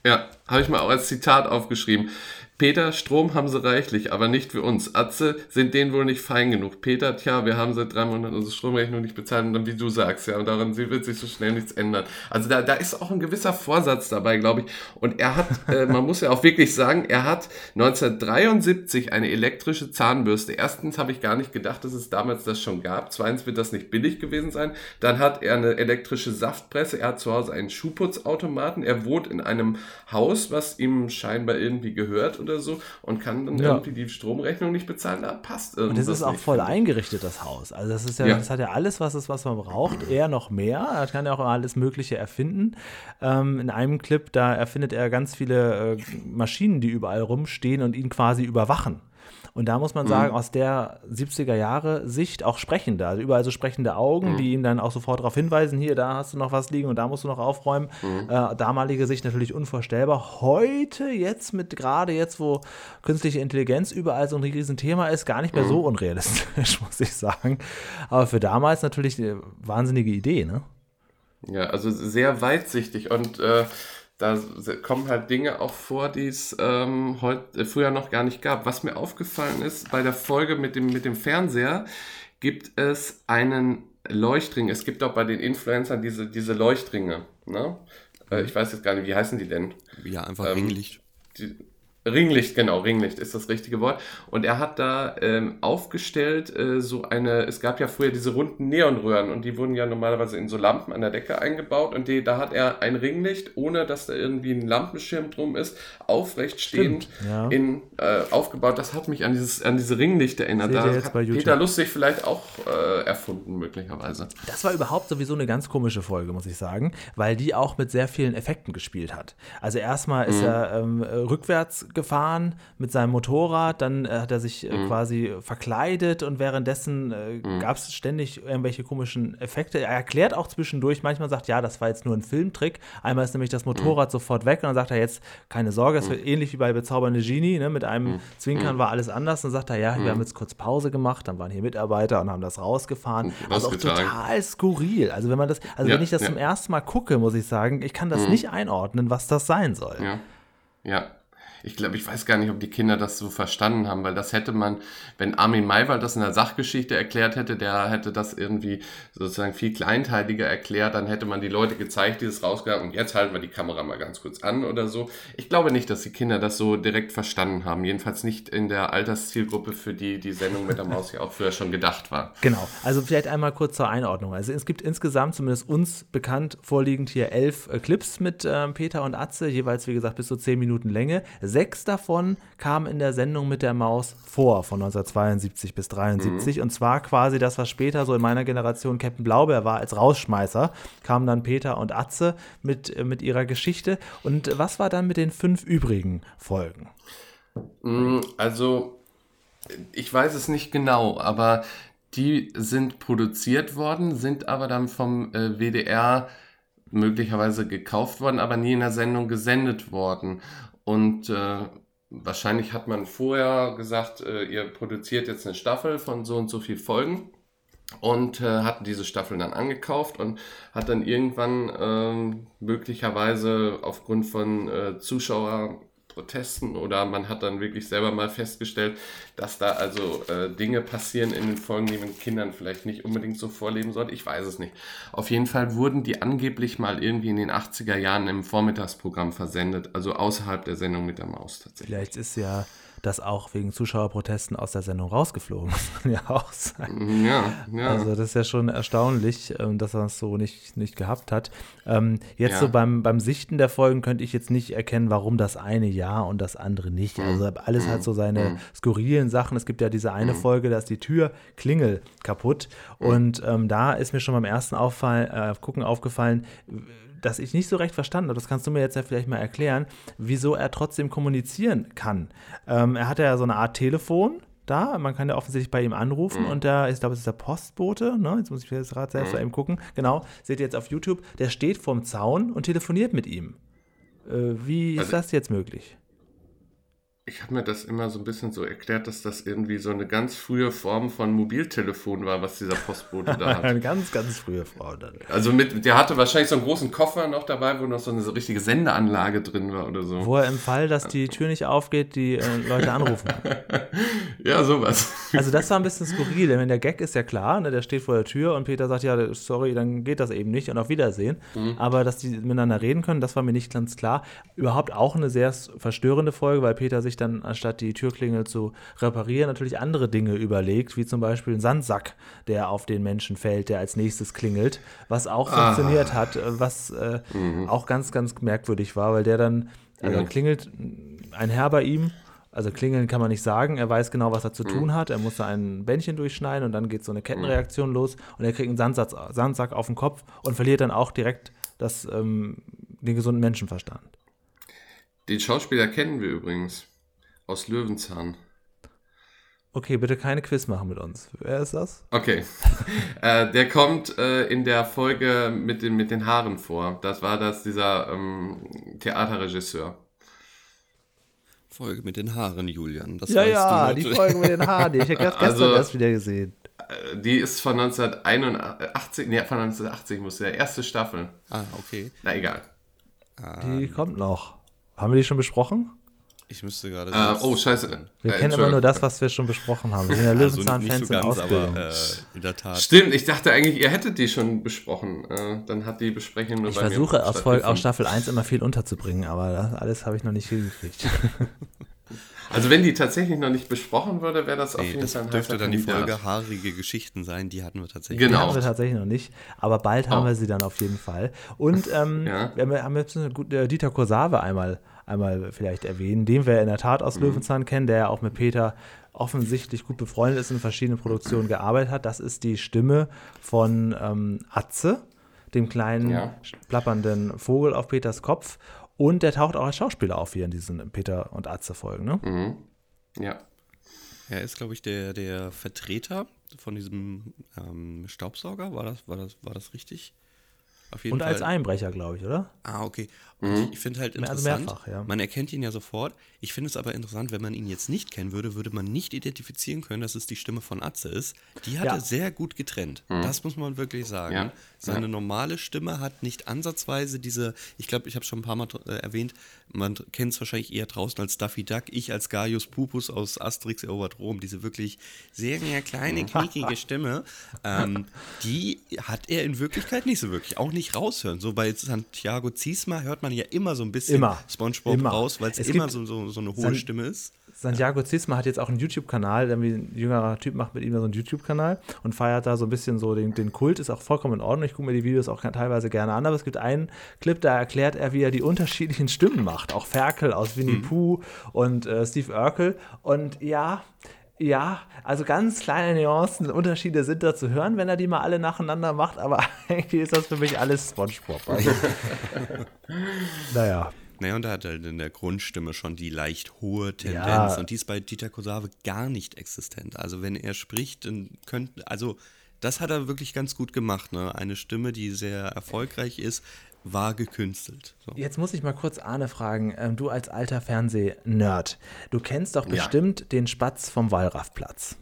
Ja, habe ich mal auch als Zitat aufgeschrieben. Peter, Strom haben sie reichlich, aber nicht für uns. Atze sind denen wohl nicht fein genug. Peter, tja, wir haben seit drei Monaten unsere Stromrechnung nicht bezahlt und dann, wie du sagst, ja, und daran wird sich so schnell nichts ändern. Also da, da ist auch ein gewisser Vorsatz dabei, glaube ich. Und er hat, äh, man muss ja auch wirklich sagen, er hat 1973 eine elektrische Zahnbürste. Erstens habe ich gar nicht gedacht, dass es damals das schon gab. Zweitens wird das nicht billig gewesen sein. Dann hat er eine elektrische Saftpresse. Er hat zu Hause einen Schuhputzautomaten. Er wohnt in einem Haus, was ihm scheinbar irgendwie gehört oder so und kann dann Ja. irgendwie die Stromrechnung nicht bezahlen. Da passt Und irgendwas das ist auch voll eingerichtet, das Haus. Also das ist ja, Ja. das hat ja alles, was es, was man braucht, eher noch mehr. Er kann ja auch alles Mögliche erfinden. Ähm, in einem Clip, da erfindet er ganz viele äh, Maschinen, die überall rumstehen und ihn quasi überwachen. Und da muss Mhm. man sagen, aus der 70er Jahre Sicht auch sprechende, also überall so sprechende Augen, Mhm. die ihn dann auch sofort darauf hinweisen, hier, da hast du noch was liegen und da musst du noch aufräumen. Mhm. Äh, damalige Sicht natürlich unvorstellbar. Heute, jetzt mit gerade jetzt, wo künstliche Intelligenz überall so ein Riesenthema ist, gar nicht mehr Mhm. so unrealistisch, muss ich sagen. Aber für damals natürlich eine wahnsinnige Idee, ne? Ja, also sehr weitsichtig und äh, da kommen halt Dinge auch vor, die es ähm, heut, äh, früher noch gar nicht gab. Was mir aufgefallen ist, bei der Folge mit dem, mit dem Fernseher gibt es einen Leuchtring. Es gibt auch bei den Influencern diese, diese Leuchtringe. Ne? Äh, ich weiß jetzt gar nicht, wie heißen die denn? Ja, einfach Ähm, Ringlicht. Die, Ringlicht, genau, Ringlicht ist das richtige Wort. Und er hat da ähm, aufgestellt äh, so eine, es gab ja früher diese runden Neonröhren und die wurden ja normalerweise in so Lampen an der Decke eingebaut und die, da hat er ein Ringlicht, ohne dass da irgendwie ein Lampenschirm drum ist, aufrecht stehend ja. in, äh, aufgebaut. Das hat mich an, dieses, an diese Ringlicht erinnert. Da jetzt hat bei YouTube. Peter Lustig vielleicht auch äh, erfunden, möglicherweise. Das war überhaupt sowieso eine ganz komische Folge, muss ich sagen, weil die auch mit sehr vielen Effekten gespielt hat. Also erstmal ist er ähm, äh, rückwärts gefahren mit seinem Motorrad, dann äh, hat er sich äh, quasi verkleidet und währenddessen äh, gab es ständig irgendwelche komischen Effekte. Er erklärt auch zwischendurch, manchmal sagt, ja, das war jetzt nur ein Filmtrick. Einmal ist nämlich das Motorrad sofort weg und dann sagt er jetzt, keine Sorge, es wird ähnlich wie bei Bezaubernde Genie, ne, mit einem Zwinkern war alles anders. Dann sagt er, ja, wir haben jetzt kurz Pause gemacht, dann waren hier Mitarbeiter und haben das rausgefahren. Also auch total skurril. Also wenn man das, also Ja, wenn ich das ja. zum ersten Mal gucke, muss ich sagen, ich kann das nicht einordnen, was das sein soll. Ja. Ja. Ich glaube, ich weiß gar nicht, ob die Kinder das so verstanden haben, weil das hätte man, wenn Armin Maywald das in der Sachgeschichte erklärt hätte, der hätte das irgendwie sozusagen viel kleinteiliger erklärt, dann hätte man die Leute gezeigt, die es rausgegangen und jetzt halten wir die Kamera mal ganz kurz an oder so. Ich glaube nicht, dass die Kinder das so direkt verstanden haben. Jedenfalls nicht in der Alterszielgruppe, für die die Sendung mit der Maus ja auch früher schon gedacht war. Genau. Also vielleicht einmal kurz zur Einordnung. Also es gibt insgesamt, zumindest uns bekannt, vorliegend hier elf äh, Clips mit ähm, Peter und Atze, jeweils wie gesagt bis zu zehn Minuten Länge. Sechs davon kamen in der Sendung mit der Maus vor, von 1972 bis 73. Und zwar quasi das, was später so in meiner Generation Captain Blaubeer war, als Rausschmeißer, kamen dann Peter und Atze mit, äh, mit ihrer Geschichte. Und was war dann mit den fünf übrigen Folgen? Mm, Also, ich weiß es nicht genau, aber die sind produziert worden, sind aber dann vom äh, WDR möglicherweise gekauft worden, aber nie in der Sendung gesendet worden. Und äh, wahrscheinlich hat man vorher gesagt, äh, ihr produziert jetzt eine Staffel von so und so viel Folgen und äh, hat diese Staffeln dann angekauft und hat dann irgendwann ähm, möglicherweise aufgrund von äh, Zuschauerprotesten oder man hat dann wirklich selber mal festgestellt, dass da also äh, Dinge passieren in den Folgen, die man Kindern vielleicht nicht unbedingt so vorleben sollte. Ich weiß es nicht. Auf jeden Fall wurden die angeblich mal irgendwie in den 80er Jahren im Vormittagsprogramm versendet, also außerhalb der Sendung mit der Maus tatsächlich. Vielleicht ist ja das auch wegen Zuschauerprotesten aus der Sendung rausgeflogen. Kann ja auch sein. Ja, ja. Also das ist ja schon erstaunlich, ähm, dass er es so nicht, nicht gehabt hat. Ähm, jetzt Ja. so beim, beim Sichten der Folgen könnte ich jetzt nicht erkennen, warum das eine ja und das andere nicht. Also alles hat so seine skurrilen Sachen. Es gibt ja diese eine Folge, da ist die Türklingel kaputt. Mhm. Und ähm, da ist mir schon beim ersten Auffall, äh, Gucken aufgefallen, das ich nicht so recht verstanden habe, das kannst du mir jetzt ja vielleicht mal erklären, wieso er trotzdem kommunizieren kann. Ähm, er hat ja so eine Art Telefon da, man kann ja offensichtlich bei ihm anrufen Mhm. und da, ich glaube, es ist der Postbote, ne? jetzt muss ich jetzt gerade selbst Mhm. mal eben gucken, genau, seht ihr jetzt auf YouTube, der steht vorm Zaun und telefoniert mit ihm. Äh, wie ist Also- das jetzt möglich? Ich habe mir das immer so ein bisschen so erklärt, dass das irgendwie so eine ganz frühe Form von Mobiltelefon war, was dieser Postbote da Eine hat. ganz, ganz frühe Frau dann. Also mit, der hatte wahrscheinlich so einen großen Koffer noch dabei, wo noch so eine so richtige Sendeanlage drin war oder so. Wo er im Fall, dass die Tür nicht aufgeht, die äh, Leute anrufen. Ja, sowas. Also das war ein bisschen skurril, denn der Gag ist ja klar, ne, der steht vor der Tür und Peter sagt, ja, sorry, dann geht das eben nicht und auf Wiedersehen. Mhm. Aber dass die miteinander reden können, das war mir nicht ganz klar. Überhaupt auch eine sehr verstörende Folge, weil Peter sich dann, anstatt die Türklingel zu reparieren, natürlich andere Dinge überlegt, wie zum Beispiel ein Sandsack, der auf den Menschen fällt, der als nächstes klingelt, was auch Ah. funktioniert hat, was äh, Mhm. auch ganz, ganz merkwürdig war, weil der dann, also Mhm. klingelt ein Herr bei ihm also klingeln kann man nicht sagen. Er weiß genau, was er zu Mhm. tun hat. Er muss da ein Bändchen durchschneiden und dann geht so eine Kettenreaktion los und er kriegt einen Sandsatz, Sandsack auf den Kopf und verliert dann auch direkt das, ähm, den gesunden Menschenverstand. Den Schauspieler kennen wir übrigens. Aus Löwenzahn. Okay, bitte keine Quiz machen mit uns. Wer ist das? Okay. äh, der kommt äh, in der Folge mit den, mit den Haaren vor. Das war das, dieser ähm, Theaterregisseur. Folge mit den Haaren, Julian. Das ja, weißt ja, du die. Folge mit den Haaren. Ich habe gestern Also- erst wieder gesehen. Äh, Die ist von 1981, nee, von 1980 muss der erste Staffel. Ah, okay. Na egal. Die kommt noch. Haben wir die schon besprochen? Ich müsste gerade. Äh, oh, scheiße. Wir Äh, kennen immer nur das, was wir schon besprochen haben. Wir sind ja also Löwenzahn-Fans nicht so in ganz, Ausbildung. aber äh, in der Tat. Stimmt, ich dachte eigentlich, ihr hättet die schon besprochen. Äh, dann hat die Besprechung nur ich bei mir versuche aus, Folge, aus. Staffel 1 immer viel unterzubringen, aber das alles habe ich noch nicht hingekriegt. Also wenn die tatsächlich noch nicht besprochen würde, wäre das auf Nee, jeden das Fall ein dürfte dann die. Folge haarige Geschichten sein. Die hatten wir tatsächlich. Die Genau. haben wir tatsächlich noch nicht, aber bald haben Oh. wir sie dann auf jeden Fall. Und ähm, Ja. wir haben, jetzt eine gute, äh, Dieter Korsave einmal, einmal vielleicht erwähnen, den wir in der Tat Mhm. aus Löwenzahn kennen, der ja auch mit Peter offensichtlich gut befreundet ist und in verschiedenen Produktionen gearbeitet hat. Das ist die Stimme von ähm, Atze, dem kleinen Ja. plappernden Vogel auf Peters Kopf. Und der taucht auch als Schauspieler auf hier in diesen Peter und Atze-Folgen. Ne? Mhm. Ja. Er ist, glaube ich, der, der Vertreter von diesem ähm, Staubsauger. War das, war, das, war das richtig? Auf jeden Und Fall. als Einbrecher, glaube ich, oder? Ah, okay. Und ich, ich finde halt Mehr- also interessant, mehrfach, ja. man erkennt ihn ja sofort. Ich finde es aber interessant, wenn man ihn jetzt nicht kennen würde, würde man nicht identifizieren können, dass es die Stimme von Atze ist. Die hat Ja. er sehr gut getrennt. Das muss man wirklich sagen. Ja. Seine Ja. normale Stimme hat nicht ansatzweise diese, ich glaube, ich habe schon ein paar Mal äh, erwähnt, man kennt es wahrscheinlich eher draußen als Daffy Duck, ich als Gaius Pupus aus Asterix erobert Rom, diese wirklich sehr, sehr kleine, knickige Stimme, ähm, die hat er in Wirklichkeit nicht so wirklich, auch nicht raushören. So bei Santiago Ziesma hört man ja immer so ein bisschen Immer. Spongebob Immer. raus, weil es immer so, so, so eine hohe San- Stimme ist. Santiago Zisma hat jetzt auch einen YouTube-Kanal, ein jüngerer Typ macht mit ihm so einen YouTube-Kanal und feiert da so ein bisschen so den, den Kult, ist auch vollkommen in Ordnung. Ich gucke mir die Videos auch teilweise gerne an, aber es gibt einen Clip, da erklärt er, wie er die unterschiedlichen Stimmen macht. Auch Ferkel aus Winnie Pooh und äh, Steve Urkel. Und ja, ja, also ganz kleine Nuancen, Unterschiede sind da zu hören, wenn er die mal alle nacheinander macht, aber eigentlich ist das für mich alles Spongebob. Also, naja. Naja, und er hat halt in der Grundstimme schon die leicht hohe Tendenz. Ja. Und die ist bei Dieter Kosave gar nicht existent. Also wenn er spricht, dann könnte, also das hat er wirklich ganz gut gemacht. Ne? Eine Stimme, die sehr erfolgreich ist, war gekünstelt. So. Jetzt muss ich mal kurz Arne fragen, ähm, du als alter Fernseh-Nerd, du kennst doch Ja. bestimmt den Spatz vom Wallraffplatz.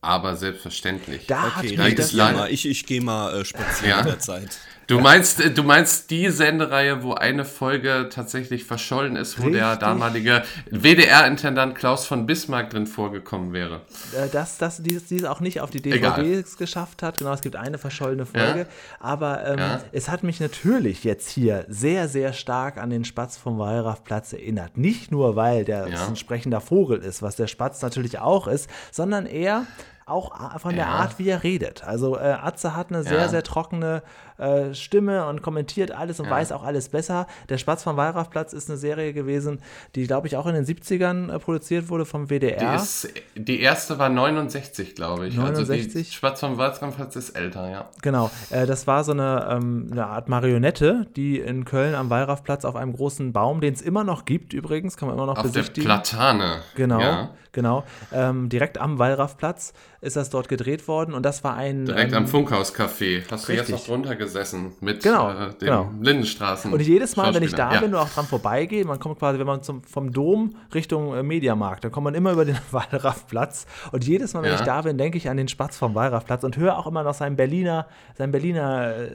Aber selbstverständlich. Da hat Okay, mich reicht das leider. mal, ich, ich gehe mal äh, spazieren Ja. in der Zeit. Du meinst, du meinst die Sendereihe, wo eine Folge tatsächlich verschollen ist, wo der Richtig. damalige WDR-Intendant Klaus von Bismarck drin vorgekommen wäre. äh, dass das die, es auch nicht auf die Egal. DVDs geschafft hat. Genau, es gibt eine verschollene Folge. Ja. Aber ähm, Ja. es hat mich natürlich jetzt hier sehr, sehr stark an den Spatz vom Wallraffplatz erinnert. Nicht nur, weil der Ja. ein sprechender Vogel ist, was der Spatz natürlich auch ist, sondern eher auch von der Ja. Art, wie er redet. Also äh, Atze hat eine sehr, Ja. sehr trockene äh, Stimme und kommentiert alles und Ja. weiß auch alles besser. Der Spatz vom Wallraffplatz ist eine Serie gewesen, die, glaube ich, auch in den 70ern äh, produziert wurde vom WDR. Die, ist, die erste war 69, glaube ich. Also 69? die Spatz vom Walzkampfplatz ist älter, ja. Genau, äh, das war so eine, ähm, eine Art Marionette, die in Köln am Wallraffplatz auf einem großen Baum, den es immer noch gibt übrigens, kann man immer noch Auf der besichtigen. Platane. Genau, Ja, genau. Ähm, direkt am Wallraffplatz ist das dort gedreht worden und das war ein. direkt ähm, am Funkhauscafé. Hast du jetzt richtig. noch drunter gesessen mit Genau, äh, dem genau. Lindenstraßen. Und jedes Mal, wenn ich da Schauspieler. bin, du auch dran vorbeigehe, man kommt quasi, wenn man zum, vom Dom Richtung äh, Mediamarkt, dann kommt man immer über den Wallraffplatz. Und jedes Mal, wenn Ja. ich da bin, denke ich an den Spatz vom Wallraffplatz und höre auch immer noch seinen Berliner, seinen Berliner äh,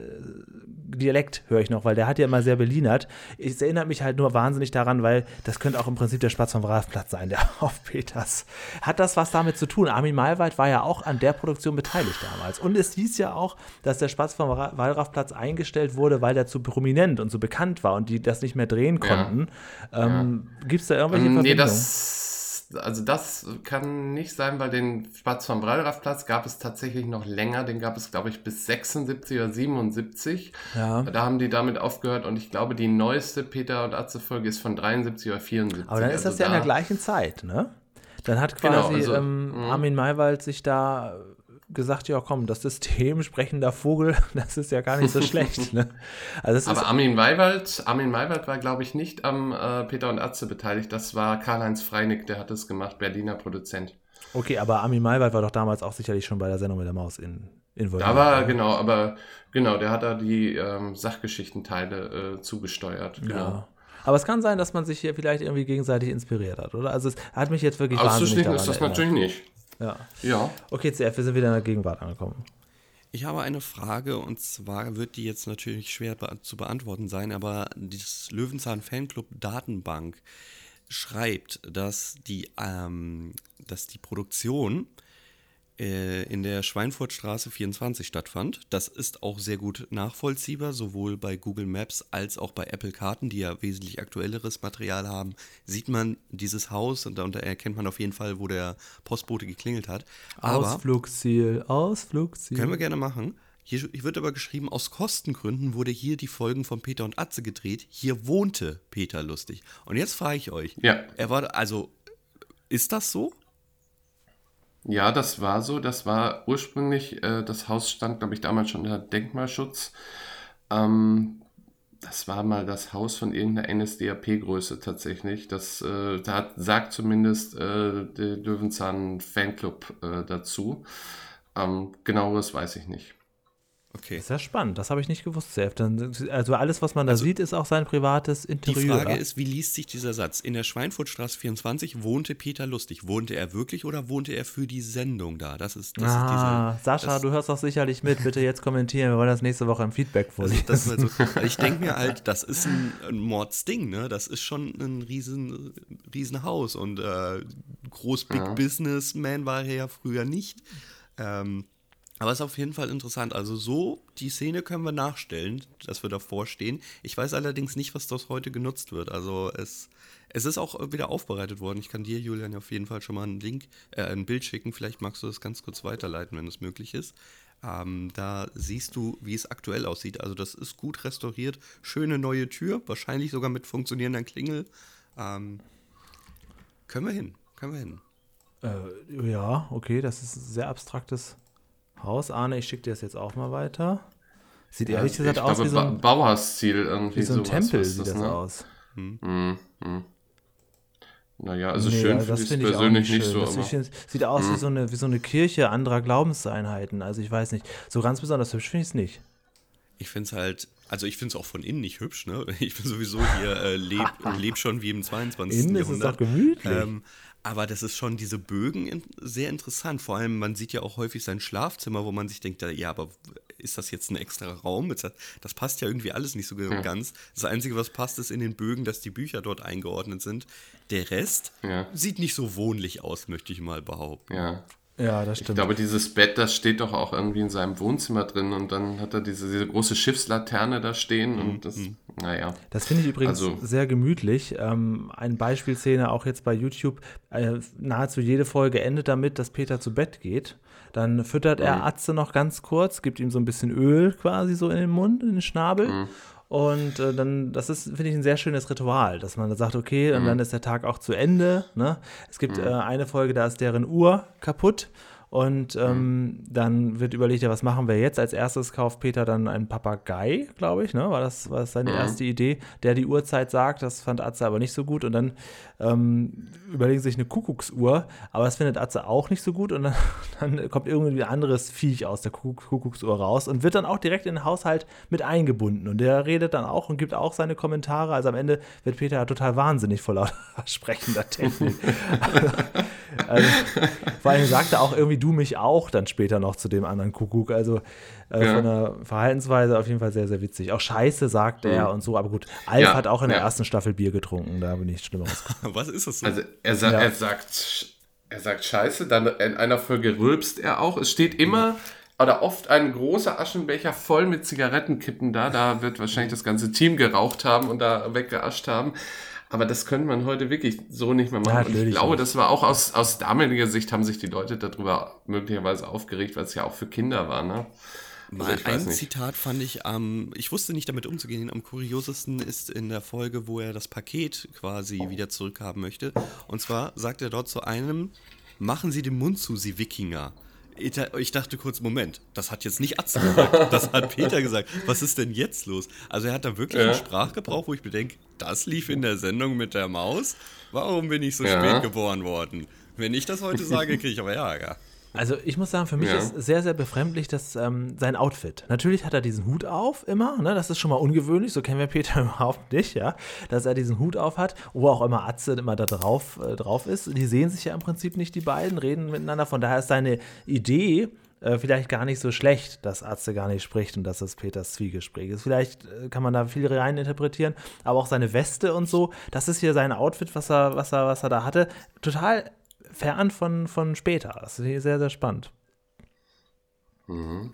Dialekt höre ich noch, weil der hat ja immer sehr Berlinert. Es erinnert mich halt nur wahnsinnig daran, weil das könnte auch im Prinzip der Spatz vom Wallraffplatz sein, der auf Peters. Hat das was damit zu tun? Armin Malwald war ja auch an der Produktion beteiligt damals. Und es hieß ja auch, dass der Spatz vom Ra- Wallraffplatz eingestellt wurde, weil der zu prominent und zu bekannt war und die das nicht mehr drehen konnten. Ähm, Gibt es da irgendwelche Ähm, nee, Verbindungen? Das, also das kann nicht sein, weil den Spatz vom Brallraffplatz gab es tatsächlich noch länger. Den gab es, glaube ich, bis 76 oder 77. Ja. Da haben die damit aufgehört und ich glaube, die neueste Peter und Atze Folge ist von 73 oder 74. Aber dann ist das Also ja in der da- gleichen Zeit, ne? Dann hat Genau, quasi also, ähm, mhm. Armin Maywald sich da gesagt, ja komm, das System sprechender Vogel, das ist ja gar nicht so schlecht, ne? Also Aber Armin Maywald, Armin Maywald war, glaube ich, nicht am äh, Peter und Atze beteiligt. Das war Karl-Heinz Freinig, der hat es gemacht, Berliner Produzent. okay, aber Armin Maywald war doch damals auch sicherlich schon bei der Sendung mit der Maus in, involviert. Da war, genau, aber genau, der hat da die ähm, Sachgeschichtenteile äh, zugesteuert. Genau. Ja. Aber es kann sein, dass man sich hier vielleicht irgendwie gegenseitig inspiriert hat, oder? Also es hat mich jetzt wirklich wahnsinnig Auszuschließen ist das erinnert. natürlich nicht. Ja. Ja. Okay, CF, wir sind wieder in der Gegenwart angekommen. Ich habe eine Frage und zwar wird die jetzt natürlich schwer be zu beantworten sein, aber das Löwenzahn Fanclub Datenbank schreibt, dass die, ähm, dass die Produktion äh, in der Schweinfurtstraße 24 stattfand. Das ist auch sehr gut nachvollziehbar, sowohl bei Google Maps als auch bei Apple Karten, die ja wesentlich aktuelleres Material haben. Sieht man dieses Haus und da, und da erkennt man auf jeden Fall, wo der Postbote geklingelt hat. Aber Ausflugsziel, Ausflugsziel. können wir gerne machen. Hier wird aber geschrieben, aus Kostengründen wurde hier die Folgen von Peter und Atze gedreht. Hier wohnte Peter Lustig. Und jetzt frage ich euch, Ja. er war, also, ist das so? Ja, das war so. Das war ursprünglich, äh, das Haus stand, glaube ich, damals schon unter Denkmalschutz. Ähm, das war mal das Haus von irgendeiner NSDAP-Größe tatsächlich. Das äh, da hat, sagt zumindest äh, der Löwenzahn Fanclub äh, dazu. Ähm, genaueres weiß ich nicht. Okay. Ist ja spannend, das habe ich nicht gewusst. Dann, also alles, was man da sieht, ist auch sein privates Die Interieur. Frage ist, wie liest sich dieser Satz? In der Schweinfurtstraße 24 wohnte Peter Lustig. Wohnte er wirklich oder wohnte er für die Sendung da? Das ist, das ah, ist diese, Sascha, das, du hörst doch sicherlich mit. Bitte jetzt kommentieren. Wir wollen das nächste Woche im Feedback vorlesen. Das ist halt so, also ich denke mir halt, das ist ein, ein Mordsding, ne? Das ist schon ein riesen, riesen Haus und äh, groß Big Ja. Businessman war er ja früher nicht. Ähm, aber es ist auf jeden Fall interessant. Also so, die Szene können wir nachstellen, dass wir davor stehen. Ich weiß allerdings nicht, was das heute genutzt wird. Also es, es ist auch wieder aufbereitet worden. Ich kann dir, Julian, auf jeden Fall schon mal einen Link, äh, ein Bild schicken. Vielleicht magst du das ganz kurz weiterleiten, wenn es möglich ist. Ähm, da siehst du, wie es aktuell aussieht. Also das ist gut restauriert. Schöne neue Tür, wahrscheinlich sogar mit funktionierender Klingel. Ähm, können wir hin, können wir hin. Äh, ja, okay, das ist ein sehr abstraktes Haus. Arne, ich schicke dir das jetzt auch mal weiter. Sieht ehrlich gesagt aus glaube, wie so ein, Ba- Bauhausziel irgendwie wie so ein sowas, Tempel, sieht das ne? aus. Mhm, mhm. Naja, also Nee, schön also finde ich persönlich nicht, schön. so, Das aber find sieht aus wie, so eine, wie so eine Kirche anderer Glaubenseinheiten. Also ich weiß nicht. So ganz besonders hübsch finde ich es nicht. Ich finde es halt, also ich finde es auch von innen nicht hübsch, ne? Ich bin sowieso hier, äh, leb, leb schon wie im 22. Innen ist es Jahrhundert. doch gemütlich. Ähm, aber das ist schon diese Bögen in, sehr interessant. Vor allem, man sieht ja auch häufig sein Schlafzimmer, wo man sich denkt, ja, aber ist das jetzt ein extra Raum? Das passt ja irgendwie alles nicht so ganz. Das Einzige, was passt, ist in den Bögen, dass die Bücher dort eingeordnet sind. Der Rest Ja. sieht nicht so wohnlich aus, möchte ich mal behaupten. ja. Ja, das Ich stimmt. glaube, dieses Bett, das steht doch auch irgendwie in seinem Wohnzimmer drin und dann hat er diese, diese große Schiffslaterne da stehen und das, naja. Das finde ich übrigens Also- sehr gemütlich. Ähm, eine Beispielszene auch jetzt bei YouTube. Äh, nahezu jede Folge endet damit, dass Peter zu Bett geht. Dann füttert er Atze noch ganz kurz, gibt ihm so ein bisschen Öl quasi so in den Mund, in den Schnabel. Und äh, dann, das ist, finde ich, ein sehr schönes Ritual, dass man da sagt, okay, und dann ist der Tag auch zu Ende. Ne? Es gibt äh, eine Folge, da ist deren Uhr kaputt. Und ähm, dann wird überlegt, ja, was machen wir jetzt? Als erstes kauft Peter dann einen Papagei, glaube ich, ne? War das, war das seine erste Idee, der die Uhrzeit sagt. Das fand Atze aber nicht so gut. Und dann ähm, überlegen sie sich eine Kuckucksuhr, aber das findet Atze auch nicht so gut. Und dann, dann kommt irgendwie ein anderes Viech aus der Kuckuck, Kuckucksuhr raus und wird dann auch direkt in den Haushalt mit eingebunden. Und der redet dann auch und gibt auch seine Kommentare. Also am Ende wird Peter ja total wahnsinnig vor lauter sprechender Technik. Also, vor allem sagt er auch irgendwie du mich auch dann später noch zu dem anderen Kuckuck. Also äh, Ja. von der Verhaltensweise auf jeden Fall sehr, sehr witzig. Auch Scheiße sagt er und so, aber gut. Alf Ja, hat auch in der ja. ersten Staffel Bier getrunken, da bin ich Schlimmeres. Was ist das so? Also er, sa Ja. er sagt er sagt Scheiße, dann in einer Folge rülpst er auch. Es steht immer oder oft ein großer Aschenbecher voll mit Zigarettenkippen da. Da wird wahrscheinlich das ganze Team geraucht haben und da weggeascht haben. Aber das könnte man heute wirklich so nicht mehr machen. Ja, und ich glaube, nicht. das war auch aus, aus damaliger Sicht, haben sich die Leute darüber möglicherweise aufgeregt, weil es ja auch für Kinder war. Ne? Also Mal weiß ein nicht. Zitat fand ich am, ich wusste nicht damit umzugehen, am kuriosesten ist in der Folge, wo er das Paket quasi wieder zurückhaben möchte. Und zwar sagt er dort zu einem, machen Sie den Mund zu, Sie Wikinger. Ich da- Ich dachte kurz, Moment, das hat jetzt nicht Atze gesagt, das hat Peter gesagt. Was ist denn jetzt los? Also er hat da wirklich Ja. einen Sprachgebrauch, wo ich bedenke, das lief in der Sendung mit der Maus. Warum bin ich so Ja. spät geboren worden? Wenn ich das heute sage, kriege ich aber Ärger. Also ich muss sagen, für mich Ja. ist sehr, sehr befremdlich dass, ähm, sein Outfit. Natürlich hat er diesen Hut auf immer, ne? das ist schon mal ungewöhnlich, so kennen wir Peter überhaupt nicht, ja, dass er diesen Hut auf hat, wo auch immer Atze immer da drauf, äh, drauf ist. Die sehen sich ja im Prinzip nicht, die beiden, reden miteinander, von daher ist seine Idee äh, vielleicht gar nicht so schlecht, dass Atze gar nicht spricht und dass das Peters Zwiegespräch ist. Vielleicht äh, kann man da viel rein interpretieren, aber auch seine Weste und so, das ist hier sein Outfit, was er, was er, was er da hatte, total fern von, von später. Das ist hier sehr, sehr spannend.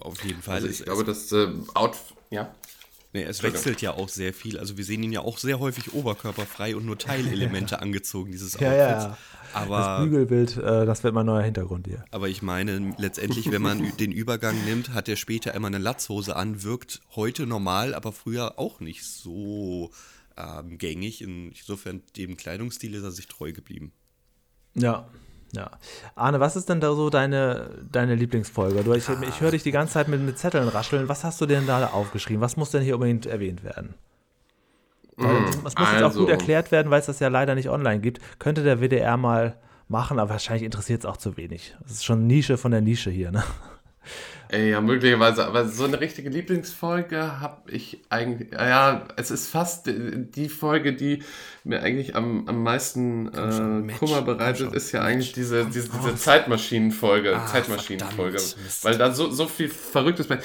Auf jeden Fall. Also ist ich glaube, das äh, Outfit, ja. Nee, es wechselt ja auch sehr viel. Also wir sehen ihn ja auch sehr häufig oberkörperfrei und nur Teilelemente angezogen, dieses Ja, Outfits. ja. Das Aber, Bügelbild, äh, das wird mein neuer Hintergrund hier. aber ich meine, letztendlich, wenn man den Übergang nimmt, hat er später immer eine Latzhose an, wirkt heute normal, aber früher auch nicht so ähm, gängig. Insofern dem Kleidungsstil ist er sich treu geblieben. Ja, ja. Arne, was ist denn da so deine, deine Lieblingsfolge? Du, ich ich höre dich die ganze Zeit mit, mit Zetteln rascheln. Was hast du denn da aufgeschrieben? Was muss denn hier unbedingt erwähnt werden? Weil, das muss jetzt auch also- gut erklärt werden, weil es das ja leider nicht online gibt. Könnte der WDR mal machen, aber wahrscheinlich interessiert es auch zu wenig. Das ist schon Nische von der Nische hier, ne? Äh, Ja, möglicherweise, aber so eine richtige Lieblingsfolge habe ich eigentlich, ja, es ist fast die Folge, die mir eigentlich am, am meisten schon, äh, Match, Kummer bereitet, schon, ist ja Match, eigentlich diese, diese, diese Zeitmaschinenfolge, Ah, Zeitmaschinenfolge, weil da so, so viel Verrücktes bei,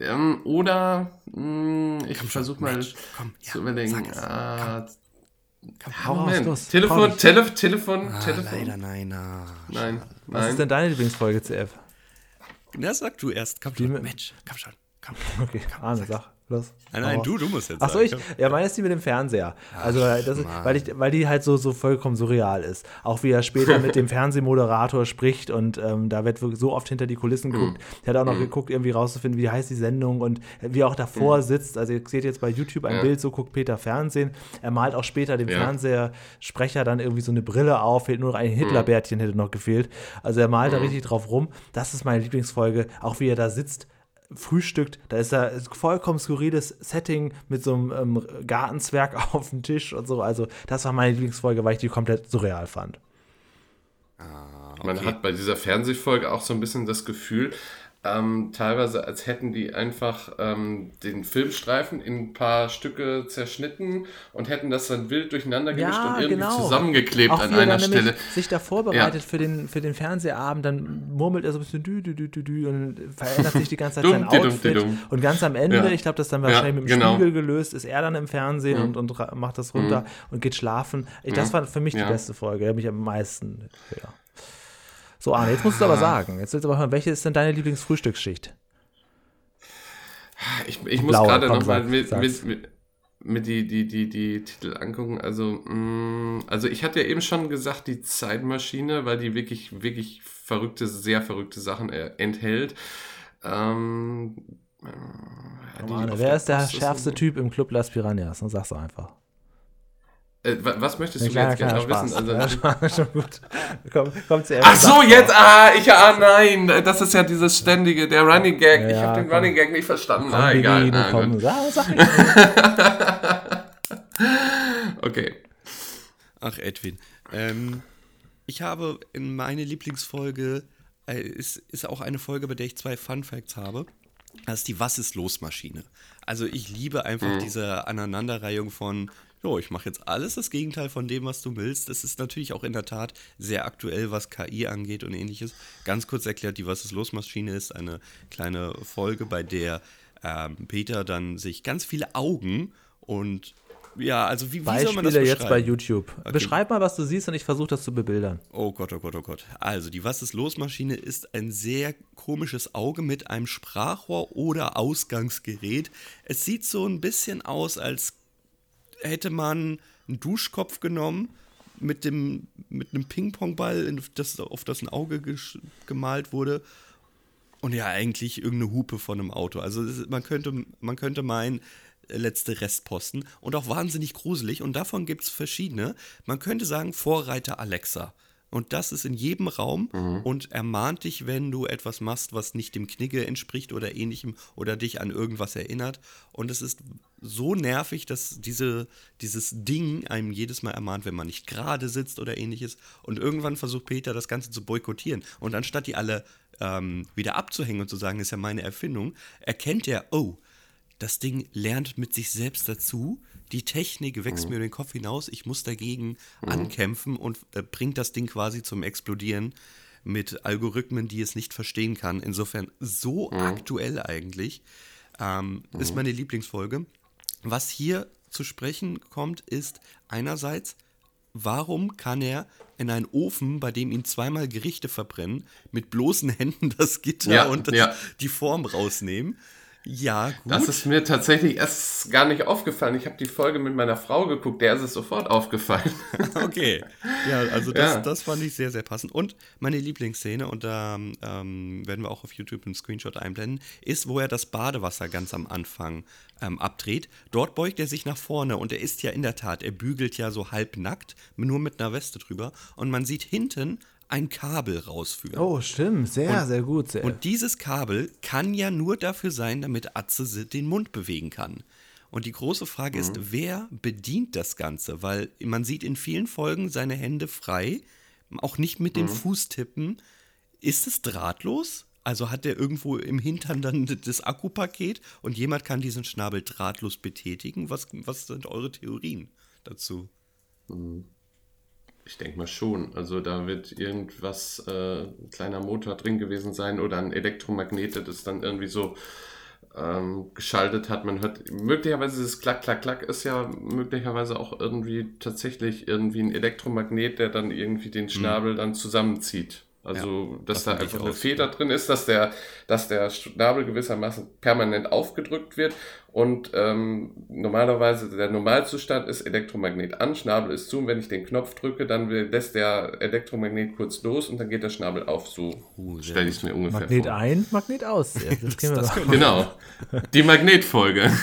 ähm, oder, mh, ich versuche mal Match, komm, ja, zu überlegen, ah, Hau Moment, los, Telefon. Telef Telefon, Ah, Telefon, leider nein. Ah, nein, Was nein. ist denn deine Lieblingsfolge, CF? Na, sag du erst. Komm schon, Mensch, komm schon. Komm. Okay, Arne, sag. Los. Nein, nein, Hau du, du musst jetzt Achso, ich, ja, meine ist die mit dem Fernseher. Also, das ist, weil, ich, weil die halt so, so vollkommen surreal ist. Auch wie er später mit dem Fernsehmoderator spricht und ähm, da wird wirklich so oft hinter die Kulissen geguckt. Er hat auch noch geguckt, irgendwie rauszufinden, wie heißt die Sendung und wie er auch davor sitzt. Also, ihr seht jetzt bei YouTube ein Ja. Bild, so guckt Peter Fernsehen. Er malt auch später dem Ja. Fernsehsprecher dann irgendwie so eine Brille auf, fehlt nur noch ein Hitlerbärtchen, hätte noch gefehlt. Also, er malt da richtig drauf rum. Das ist meine Lieblingsfolge, auch wie er da sitzt frühstückt, da ist ein vollkommen skurriles Setting mit so einem ähm, Gartenzwerg auf dem Tisch und so. Also, das war meine Lieblingsfolge, weil ich die komplett surreal fand. Man hat bei dieser Fernsehfolge auch so ein bisschen das Gefühl, ähm, teilweise als hätten die einfach ähm, den Filmstreifen in ein paar Stücke zerschnitten und hätten das dann wild durcheinander gemischt und irgendwie zusammengeklebt genau. Auch an er einer Stelle. sich da vorbereitet Ja. für, den, für den Fernsehabend, dann murmelt er so ein bisschen dü, dü, dü, dü, dü und verändert sich die ganze Zeit sein Outfit. dumm. Und ganz am Ende, Ja. ich glaube, das dann Ja, wahrscheinlich mit dem genau. Spiegel gelöst, ist er dann im Fernsehen Mhm. und, und macht das runter und geht schlafen. Ich, das war für mich die Ja. beste Folge, der mich am meisten, ja. So, Arne, jetzt musst du aber sagen. Jetzt willst du aber hören, welche ist denn deine Lieblingsfrühstücksschicht? Ich, ich muss gerade nochmal mit, mit, mit, mit die, die, die, die Titel angucken. Also, mh, also ich hatte ja eben schon gesagt, die Zeitmaschine, weil die wirklich, wirklich verrückte, sehr verrückte Sachen äh, enthält. Ähm, äh, Arne, wer ist der schärfste Typ im Club Las Piranhas? Dann sag's doch einfach. Äh, wa- was möchtest Ein du kleiner, jetzt noch Spaß. wissen? Also, ja, schon, schon gut. Komm, komm zuerst. Ach so, jetzt, ah, ich, ah, nein, das ist ja dieses ständige, der Running Gag. ich Ja, habe den komm. Running Gag nicht verstanden. Komm, Ah, egal. Baby, Ah, komm, gut. sag, sag Okay. Ach, Edwin. Ähm, ich habe in meine Lieblingsfolge, äh, ist, ist auch eine Folge, bei der ich zwei Fun Facts habe. Das ist die Was ist los Maschine. Also ich liebe einfach diese Aneinanderreihung von, jo, ich mache jetzt alles das Gegenteil von dem, was du willst. Das ist natürlich auch in der Tat sehr aktuell, was KI angeht und ähnliches. Ganz kurz erklärt, die Was ist los Maschine ist eine kleine Folge, bei der ähm, Peter dann sich ganz viele Augen und ja, also wie, wie soll man das beschreiben? jetzt bei YouTube. Beschreib mal, was du siehst und ich versuche das zu bebildern. Oh Gott, oh Gott, oh Gott. Also, die Was ist los Maschine ist ein sehr komisches Auge mit einem Sprachrohr oder Ausgangsgerät. Es sieht so ein bisschen aus, als hätte man einen Duschkopf genommen mit, dem, mit einem Ping-Pong-Ball, in das, auf das ein Auge gemalt wurde. Und ja, eigentlich irgendeine Hupe von einem Auto. Also man könnte, man könnte meinen, äh, letzte Restposten. Und auch wahnsinnig gruselig. Und davon gibt es verschiedene. Man könnte sagen, Vorreiter Alexa. Und das ist in jedem Raum und ermahnt dich, wenn du etwas machst, was nicht dem Knigge entspricht oder ähnlichem oder dich an irgendwas erinnert. Und es ist so nervig, dass diese, dieses Ding einem jedes Mal ermahnt, wenn man nicht gerade sitzt oder ähnliches. Und irgendwann versucht Peter das Ganze zu boykottieren. Und anstatt die alle ähm, wieder abzuhängen und zu sagen, das ist ja meine Erfindung, erkennt er, oh, das Ding lernt mit sich selbst dazu. Die Technik wächst mir über den Kopf hinaus. Ich muss dagegen ankämpfen und äh, bringt das Ding quasi zum Explodieren mit Algorithmen, die es nicht verstehen kann. Insofern so aktuell eigentlich. Ähm, Ist meine Lieblingsfolge. Was hier zu sprechen kommt, ist einerseits, warum kann er in einen Ofen, bei dem ihn zweimal Gerichte verbrennen, mit bloßen Händen das Gitter Ja, und das, ja. die Form rausnehmen? Ja, gut. Das ist mir tatsächlich erst gar nicht aufgefallen. Ich habe die Folge mit meiner Frau geguckt, der ist es sofort aufgefallen. Okay. Ja, also das, Ja. das fand ich sehr, sehr passend. Und meine Lieblingsszene, und da ähm, werden wir auch auf YouTube einen Screenshot einblenden, ist, wo er das Badewasser ganz am Anfang ähm, abdreht. Dort beugt er sich nach vorne und er ist ja in der Tat, er bügelt ja so halbnackt, nur mit einer Weste drüber. Und man sieht hinten ein Kabel rausführen. Oh, stimmt. Sehr, sehr gut. Sehr. Und dieses Kabel kann ja nur dafür sein, damit Atze den Mund bewegen kann. Und die große Frage Mhm. ist, wer bedient das Ganze? Weil man sieht in vielen Folgen seine Hände frei, auch nicht mit den Mhm. Fußtippen. Ist es drahtlos? Also hat er irgendwo im Hintern dann das Akkupaket und jemand kann diesen Schnabel drahtlos betätigen? Was, was sind eure Theorien dazu? Ich denke mal schon. Also da wird irgendwas, äh, ein kleiner Motor drin gewesen sein oder ein Elektromagnet, der das dann irgendwie so ähm, geschaltet hat. Man hört, möglicherweise dieses Klack, Klack, Klack ist ja möglicherweise auch irgendwie tatsächlich irgendwie ein Elektromagnet, der dann irgendwie den Schnabel dann zusammenzieht. Also, dass da davon gehe ich einfach eine. Feder drin ist, dass der, dass der Schnabel gewissermaßen permanent aufgedrückt wird. Und ähm, normalerweise der Normalzustand ist Elektromagnet an, Schnabel ist zu. Und wenn ich den Knopf drücke, dann will- lässt der Elektromagnet kurz los und dann geht der Schnabel auf. So Uh, stelle ich es mir ungefähr Magnet vor. ein, Magnet aus. Ja, das kennen wir das doch. Genau. Die Magnetfolge.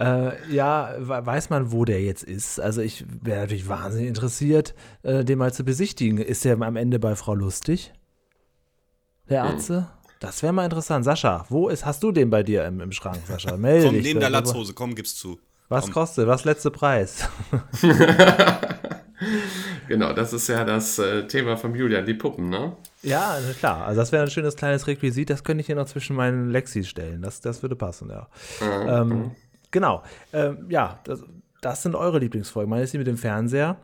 Äh, ja, we- weiß man, wo der jetzt ist? Also ich wäre natürlich wahnsinnig interessiert, äh, den mal zu besichtigen. Ist der am Ende bei Frau Lustig? Der Hm. Das wäre mal interessant. Sascha, wo ist, hast du den bei dir im, im Schrank, Sascha? Melde Komm, dich. neben der Latzhose, komm, gib's zu. Was Komm. kostet? Was letzte Preis? genau, das ist ja das äh, Thema von Julian, die Puppen, ne? ja, na klar. Also das wäre ein schönes kleines Requisit. Das könnte ich hier noch zwischen meinen Lexis stellen. Das, das würde passen, ja. Ähm, genau. Ähm, ja, das, das sind eure Lieblingsfolgen. Meine ist die mit dem Fernseher.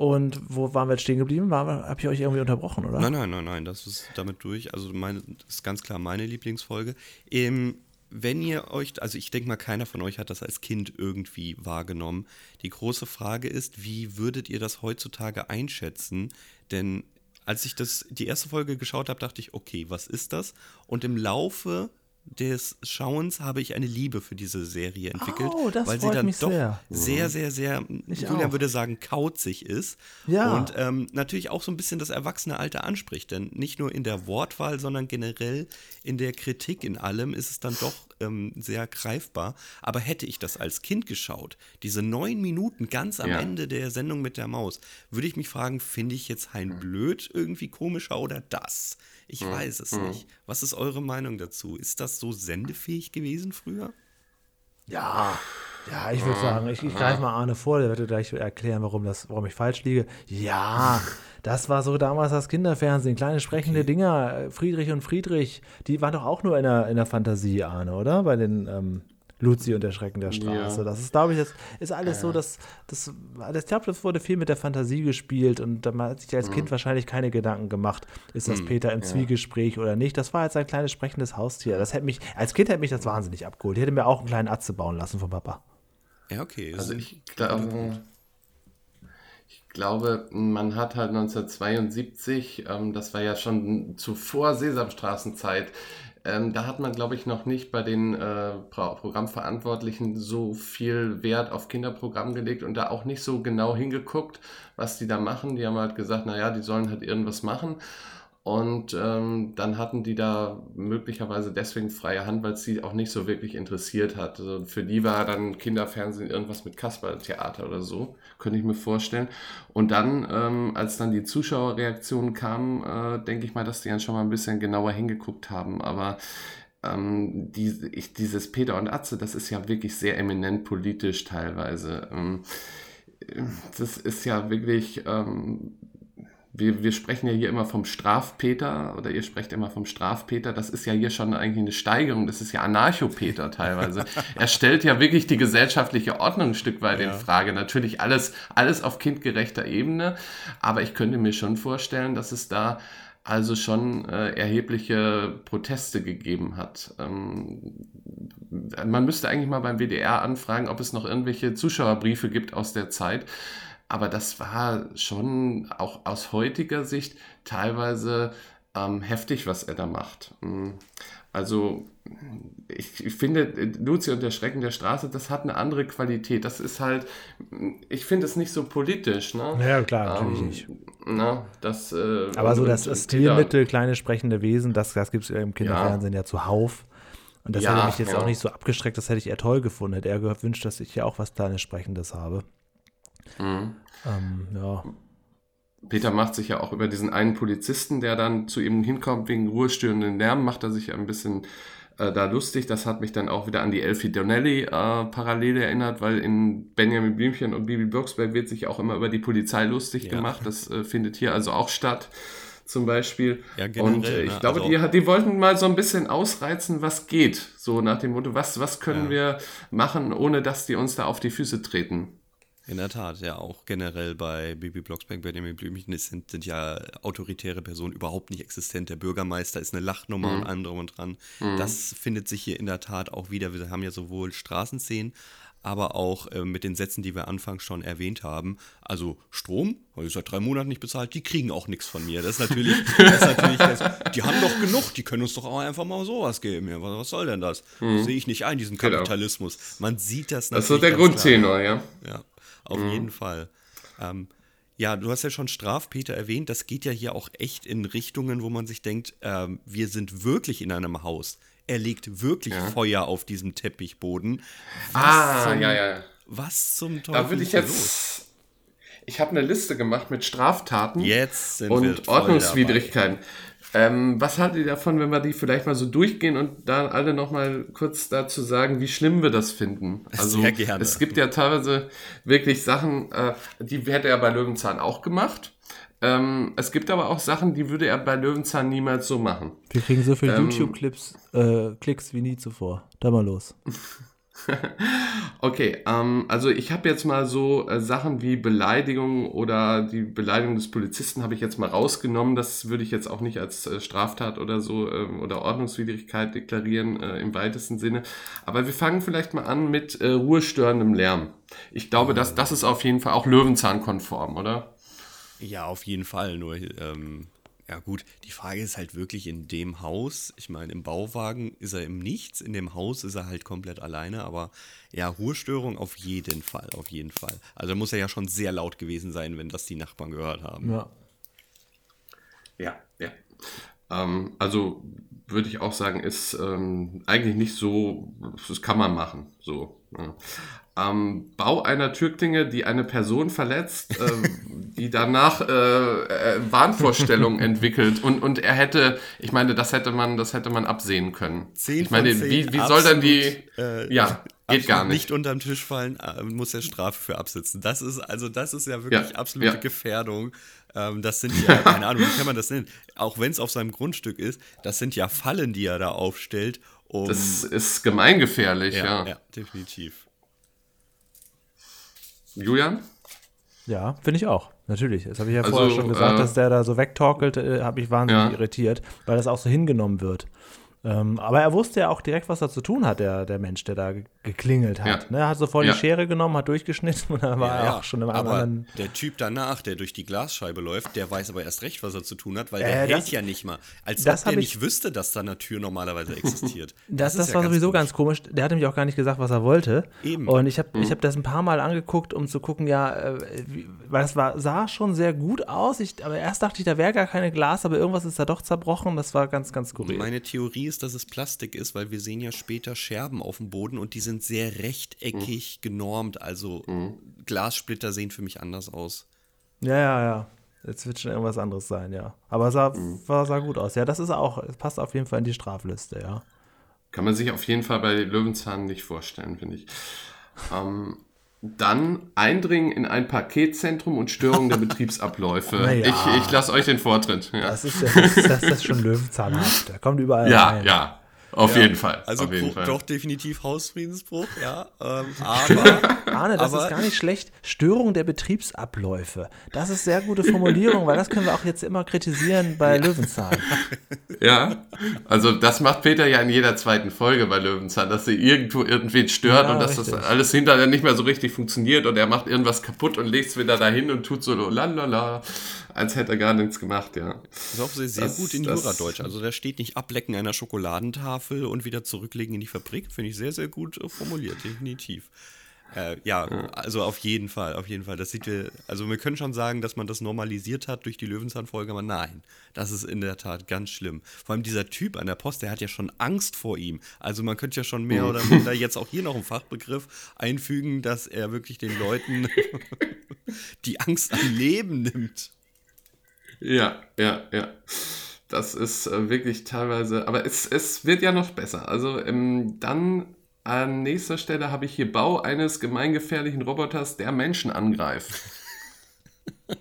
Und wo waren wir jetzt stehen geblieben? Habe ich euch irgendwie unterbrochen, oder? Nein, nein, nein, nein, das ist damit durch. Also meine, das ist ganz klar meine Lieblingsfolge. Ähm, wenn ihr euch, also ich denke mal, keiner von euch hat das als Kind irgendwie wahrgenommen. Die große Frage ist, wie würdet ihr das heutzutage einschätzen? Denn als ich das, die erste Folge geschaut habe, dachte ich, okay, was ist das? Und im Laufe des Schauens habe ich eine Liebe für diese Serie entwickelt, Oh, das weil sie dann mich doch sehr. sehr, sehr, sehr, Ich Julian auch. würde sagen, kauzig ist. Ja. Und ähm, natürlich auch so ein bisschen das erwachsene Alter anspricht. Denn nicht nur in der Wortwahl, sondern generell in der Kritik in allem ist es dann doch ähm, sehr greifbar. Aber hätte ich das als Kind geschaut, diese neun Minuten ganz am Ja. Ende der Sendung mit der Maus, würde ich mich fragen, finde ich jetzt Hein Blöd irgendwie komischer oder das? Ich weiß es nicht. Was ist eure Meinung dazu? Ist das so sendefähig gewesen früher? Ja, ja, ich würde sagen, ich, ich greife mal Arne vor, der wird dir gleich erklären, warum, das, warum ich falsch liege. Ja, das war so damals das Kinderfernsehen, kleine sprechende Dinger, äh, Friedrich und Friedrich, die waren doch auch nur in der, in der Fantasie, Arne, oder? Bei den ähm, Luzi und der Schrecken der Straße. Ja. Das ist, glaube ich, das ist alles so, dass das, das, ich glaube, das wurde viel mit der Fantasie gespielt und da hat sich als Kind wahrscheinlich keine Gedanken gemacht, ist das Peter im Zwiegespräch oder nicht. Das war jetzt ein kleines sprechendes Haustier. Das hätte mich, als Kind hätte mich das wahnsinnig abgeholt. Ich hätte mir auch einen kleinen Atze bauen lassen von Papa. Ja, okay. Also ich glaube, ich glaube, man hat halt 1972, ähm, das war ja schon zuvor Sesamstraßenzeit, ähm, da hat man, glaube ich, noch nicht bei den äh, Pro Programmverantwortlichen so viel Wert auf Kinderprogramm gelegt und da auch nicht so genau hingeguckt, was die da machen. Die haben halt gesagt, naja, die sollen halt irgendwas machen. Und ähm, dann hatten die da möglicherweise deswegen freie Hand, weil es sie auch nicht so wirklich interessiert hat. Also für die war dann Kinderfernsehen irgendwas mit Kasperltheater oder so, könnte ich mir vorstellen. Und dann, ähm, als dann die Zuschauerreaktionen kamen, äh, denke ich mal, dass die dann schon mal ein bisschen genauer hingeguckt haben. Aber ähm, die, ich, dieses Peter und Atze, das ist ja wirklich sehr eminent politisch teilweise. Ähm, das ist ja wirklich, ähm, wir, wir sprechen ja hier immer vom Strafpeter oder ihr sprecht immer vom Strafpeter. Das ist ja hier schon eigentlich eine Steigerung. Das ist ja Anarchopeter teilweise. er stellt ja wirklich die gesellschaftliche Ordnung ein Stück weit in Frage. Natürlich alles, alles auf kindgerechter Ebene. Aber ich könnte mir schon vorstellen, dass es da also schon äh, erhebliche Proteste gegeben hat. Ähm, man müsste eigentlich mal beim WDR anfragen, ob es noch irgendwelche Zuschauerbriefe gibt aus der Zeit. Aber das war schon auch aus heutiger Sicht teilweise ähm, heftig, was er da macht. Mm, Also ich, ich finde, Luzi und der Schrecken der Straße, das hat eine andere Qualität. Das ist halt, ich finde es nicht so politisch. Ne? Ja, klar, natürlich Ähm, nicht. Na, das, äh, Aber so das Stilmittel, kleine sprechende Wesen, das, das gibt es im Kinderfernsehen ja. zuhauf. Und das Ja, hätte mich jetzt ja. auch nicht so abgestreckt, das hätte ich eher toll gefunden. Hätte er gewünscht, dass ich ja auch was kleines Sprechendes habe. Mhm. Ähm, ja. Peter macht sich ja auch über diesen einen Polizisten, der dann zu ihm hinkommt wegen ruhestörenden Lärm, macht er sich ja ein bisschen äh, da lustig. Das hat mich dann auch wieder an die Elfie Donnelly äh, erinnert, weil in Benjamin Blümchen und Bibi Blocksberg wird sich auch immer über die Polizei lustig Ja. gemacht. Das äh, findet hier also auch statt. Zum Beispiel. Ja, generell, und äh, ich ne? glaube, Also- die, die wollten mal so ein bisschen ausreizen, was geht. So nach dem Motto, was, was können Ja. wir machen, ohne dass die uns da auf die Füße treten. In der Tat, ja, auch generell bei Bibi Blocksberg, Benjamin Blümchen sind, sind ja autoritäre Personen überhaupt nicht existent. Der Bürgermeister ist eine Lachnummer und allem drum und dran. Das findet sich hier in der Tat auch wieder. Wir haben ja sowohl Straßenszenen, aber auch äh, mit den Sätzen, die wir anfangs schon erwähnt haben. Also Strom, habe ich seit drei Monaten nicht bezahlt, die kriegen auch nichts von mir. Das ist natürlich, das ist natürlich das, die haben doch genug, die können uns doch auch einfach mal sowas geben. Ja, was, was soll denn das? Das sehe ich nicht ein, diesen Genau. Kapitalismus. Man sieht das Das ist natürlich der. Grundtenor, ja. Ja, auf jeden Fall. Ähm, ja, du hast ja schon Strafpeter erwähnt. Das geht ja hier auch echt in Richtungen, wo man sich denkt, ähm, wir sind wirklich in einem Haus. Er legt wirklich Feuer auf diesem Teppichboden. Was Ah, zum, ja, ja. Was zum Teufel Da würde ich jetzt. Ich habe eine Liste gemacht mit Straftaten und Ordnungswidrigkeiten. Ähm, was haltet ihr davon, wenn wir die vielleicht mal so durchgehen und da alle nochmal kurz dazu sagen, wie schlimm wir das finden? Also Sehr gerne. es gibt ja teilweise wirklich Sachen, äh, die hätte er bei Löwenzahn auch gemacht. Ähm, es gibt aber auch Sachen, die würde er bei Löwenzahn niemals so machen. Wir kriegen so viele Ähm, YouTube-Clips, äh, Klicks wie nie zuvor. Da mal los. Okay, ähm, also ich habe jetzt mal so äh, Sachen wie Beleidigung oder die Beleidigung des Polizisten habe ich jetzt mal rausgenommen. Das würde ich jetzt auch nicht als äh, Straftat oder so ähm, oder Ordnungswidrigkeit deklarieren äh, im weitesten Sinne. Aber wir fangen vielleicht mal an mit äh, ruhestörendem Lärm. Ich glaube, dass das ist auf jeden Fall auch Löwenzahn-konform, oder? Ja, auf jeden Fall. Nur, ähm, ja gut, die Frage ist halt wirklich in dem Haus. Ich meine, im Bauwagen ist er im Nichts, in dem Haus ist er halt komplett alleine, aber ja, Ruhestörung auf jeden Fall, auf jeden Fall. Also muss er ja schon sehr laut gewesen sein, wenn das die Nachbarn gehört haben. Ja. Ja, ja. Ähm, also würde ich auch sagen, ist ähm, eigentlich nicht so, das kann man machen. So. Ja. Ähm, Bau einer Türklinge, die eine Person verletzt, äh, die danach äh, äh, Wahnvorstellungen entwickelt und, und er hätte, ich meine, das hätte man, das hätte man absehen können. Zehn ich meine, zehn, wie, wie soll dann die, absolut, ja, geht gar nicht. Nicht unterm Tisch fallen, äh, muss er Strafe für absitzen. Das ist, also das ist ja wirklich Ja, absolute ja. Gefährdung. Ähm, das sind ja, keine Ahnung, wie kann man das nennen? Auch wenn es auf seinem Grundstück ist, das sind ja Fallen, die er da aufstellt, um. Das ist gemeingefährlich, ja. ja, ja, definitiv. Julian? Ja, finde ich auch. Natürlich. Das habe ich ja Also, vorher schon gesagt, äh, dass der da so wegtorkelt, äh, habe ich wahnsinnig Ja. irritiert, weil das auch so hingenommen wird. Ähm, aber er wusste ja auch direkt, was er zu tun hat, der, der Mensch, der da ge- geklingelt hat. Ja. Ne, er hat sofort Ja. die Schere genommen, hat durchgeschnitten und dann war er auch schon im aber anderen. der Typ danach, der durch die Glasscheibe läuft, der weiß aber erst recht, was er zu tun hat, weil Äh, der hält das- ja nicht mal. Als das ob der nicht wüsste, dass da eine Tür normalerweise existiert. Das, das, ist ja war sowieso ganz komisch. Der hatte mich auch gar nicht gesagt, was er wollte. Eben. Und ich habe ich hab das ein paar Mal angeguckt, um zu gucken, ja, äh, weil es war, sah schon sehr gut aus. Ich, aber erst dachte ich, da wäre gar keine Glas, aber irgendwas ist da doch zerbrochen. Das war ganz, ganz skurril. Meine Theorie ist, dass es Plastik ist, weil wir sehen ja später Scherben auf dem Boden und die sind sehr rechteckig genormt. Also Glassplitter sehen für mich anders aus. Ja, ja, ja. Jetzt wird schon irgendwas anderes sein, ja. Aber es sah, war, sah gut aus. Ja, das ist auch, es passt auf jeden Fall in die Strafliste, ja. Kann man sich auf jeden Fall bei Löwenzahn nicht vorstellen, finde ich. Ähm, dann Eindringen in ein Paketzentrum und Störung der Betriebsabläufe. Na ja. Ich, ich lasse euch den Vortritt. Ja, Das ist, das ist, das ist schon löwenzahnhaft. Der kommt überall ja, rein. ja. Auf jeden Fall. Also auf jeden Fall. doch definitiv Hausfriedensbruch, ja. Ähm, aber Arne, das Aber- ist gar nicht schlecht. Störung der Betriebsabläufe. Das ist sehr gute Formulierung, weil das können wir auch jetzt immer kritisieren bei Löwenzahn. Ja, also das macht Peter ja in jeder zweiten Folge bei Löwenzahn, dass sie irgendwo irgendwen stört Ja, und dass richtig. das alles hinterher nicht mehr so richtig funktioniert und er macht irgendwas kaputt und legt es wieder dahin und tut so lalala, als hätte er gar nichts gemacht, ja. Das ist auch sehr, sehr Das- gut in Juradeutsch. Also da steht nicht ablecken einer Schokoladentafel und wieder zurücklegen in die Fabrik. Finde ich sehr, sehr gut äh, formuliert, definitiv. Äh, ja, also auf jeden Fall, auf jeden Fall. Das sieht wir, also wir können schon sagen, dass man das normalisiert hat durch die Löwenzahn-Folge, aber nein, das ist in der Tat ganz schlimm. Vor allem dieser Typ an der Post, der hat ja schon Angst vor ihm. Also man könnte ja schon mehr oder minder jetzt auch hier noch einen Fachbegriff einfügen, dass er wirklich den Leuten die Angst am Leben nimmt. Ja, ja, ja. Das ist äh, wirklich teilweise, aber es, es wird ja noch besser. Also ähm, dann an nächster Stelle habe ich hier Bau eines gemeingefährlichen Roboters, der Menschen angreift.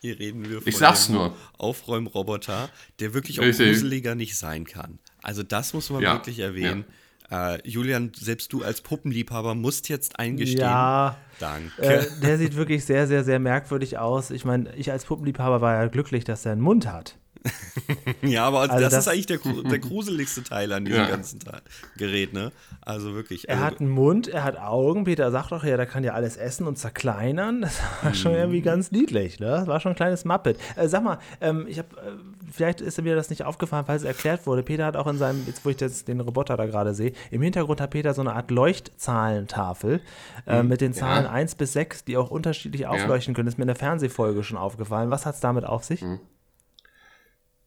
Hier reden wir von Ich sag's nur. Aufräumroboter, der wirklich auch Richtig. gruseliger nicht sein kann. Also das muss man Ja, wirklich erwähnen. Äh, Julian, selbst du als Puppenliebhaber musst jetzt eingestehen. Ja, Danke. äh, der sieht wirklich sehr, sehr, sehr merkwürdig aus. Ich meine, ich als Puppenliebhaber war ja glücklich, dass er einen Mund hat. ja, aber also das, das- ist eigentlich der, der gruseligste Teil an diesem Ja. ganzen Teil, Gerät, ne? Also wirklich. Er also, hat einen Mund, er hat Augen. Peter sagt doch, ja, der kann ja alles essen und zerkleinern. Das war schon irgendwie ganz niedlich, ne? Das war schon ein kleines Muppet. Äh, sag mal, ähm, ich habe, äh, vielleicht ist mir das nicht aufgefallen, falls es erklärt wurde. Peter hat auch in seinem, jetzt wo ich das, den Roboter da gerade sehe, im Hintergrund hat Peter so eine Art Leuchtzahlentafel äh, mit den Zahlen 1 bis 6, die auch unterschiedlich aufleuchten können. Das ist mir in der Fernsehfolge schon aufgefallen. Was hat es damit auf sich?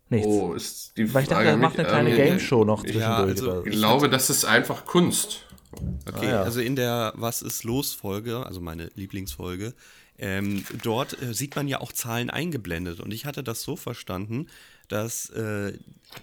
Nichts. Oh, ist die Weil ich dachte, er macht eine kleine ähm, Game Show noch ich zwischendurch. also oder so. Ich glaube, das ist einfach Kunst. Okay, Ah, ja. also in der Was ist los Folge, also meine Lieblingsfolge, ähm, dort äh, sieht man ja auch Zahlen eingeblendet und ich hatte das so verstanden, dass äh,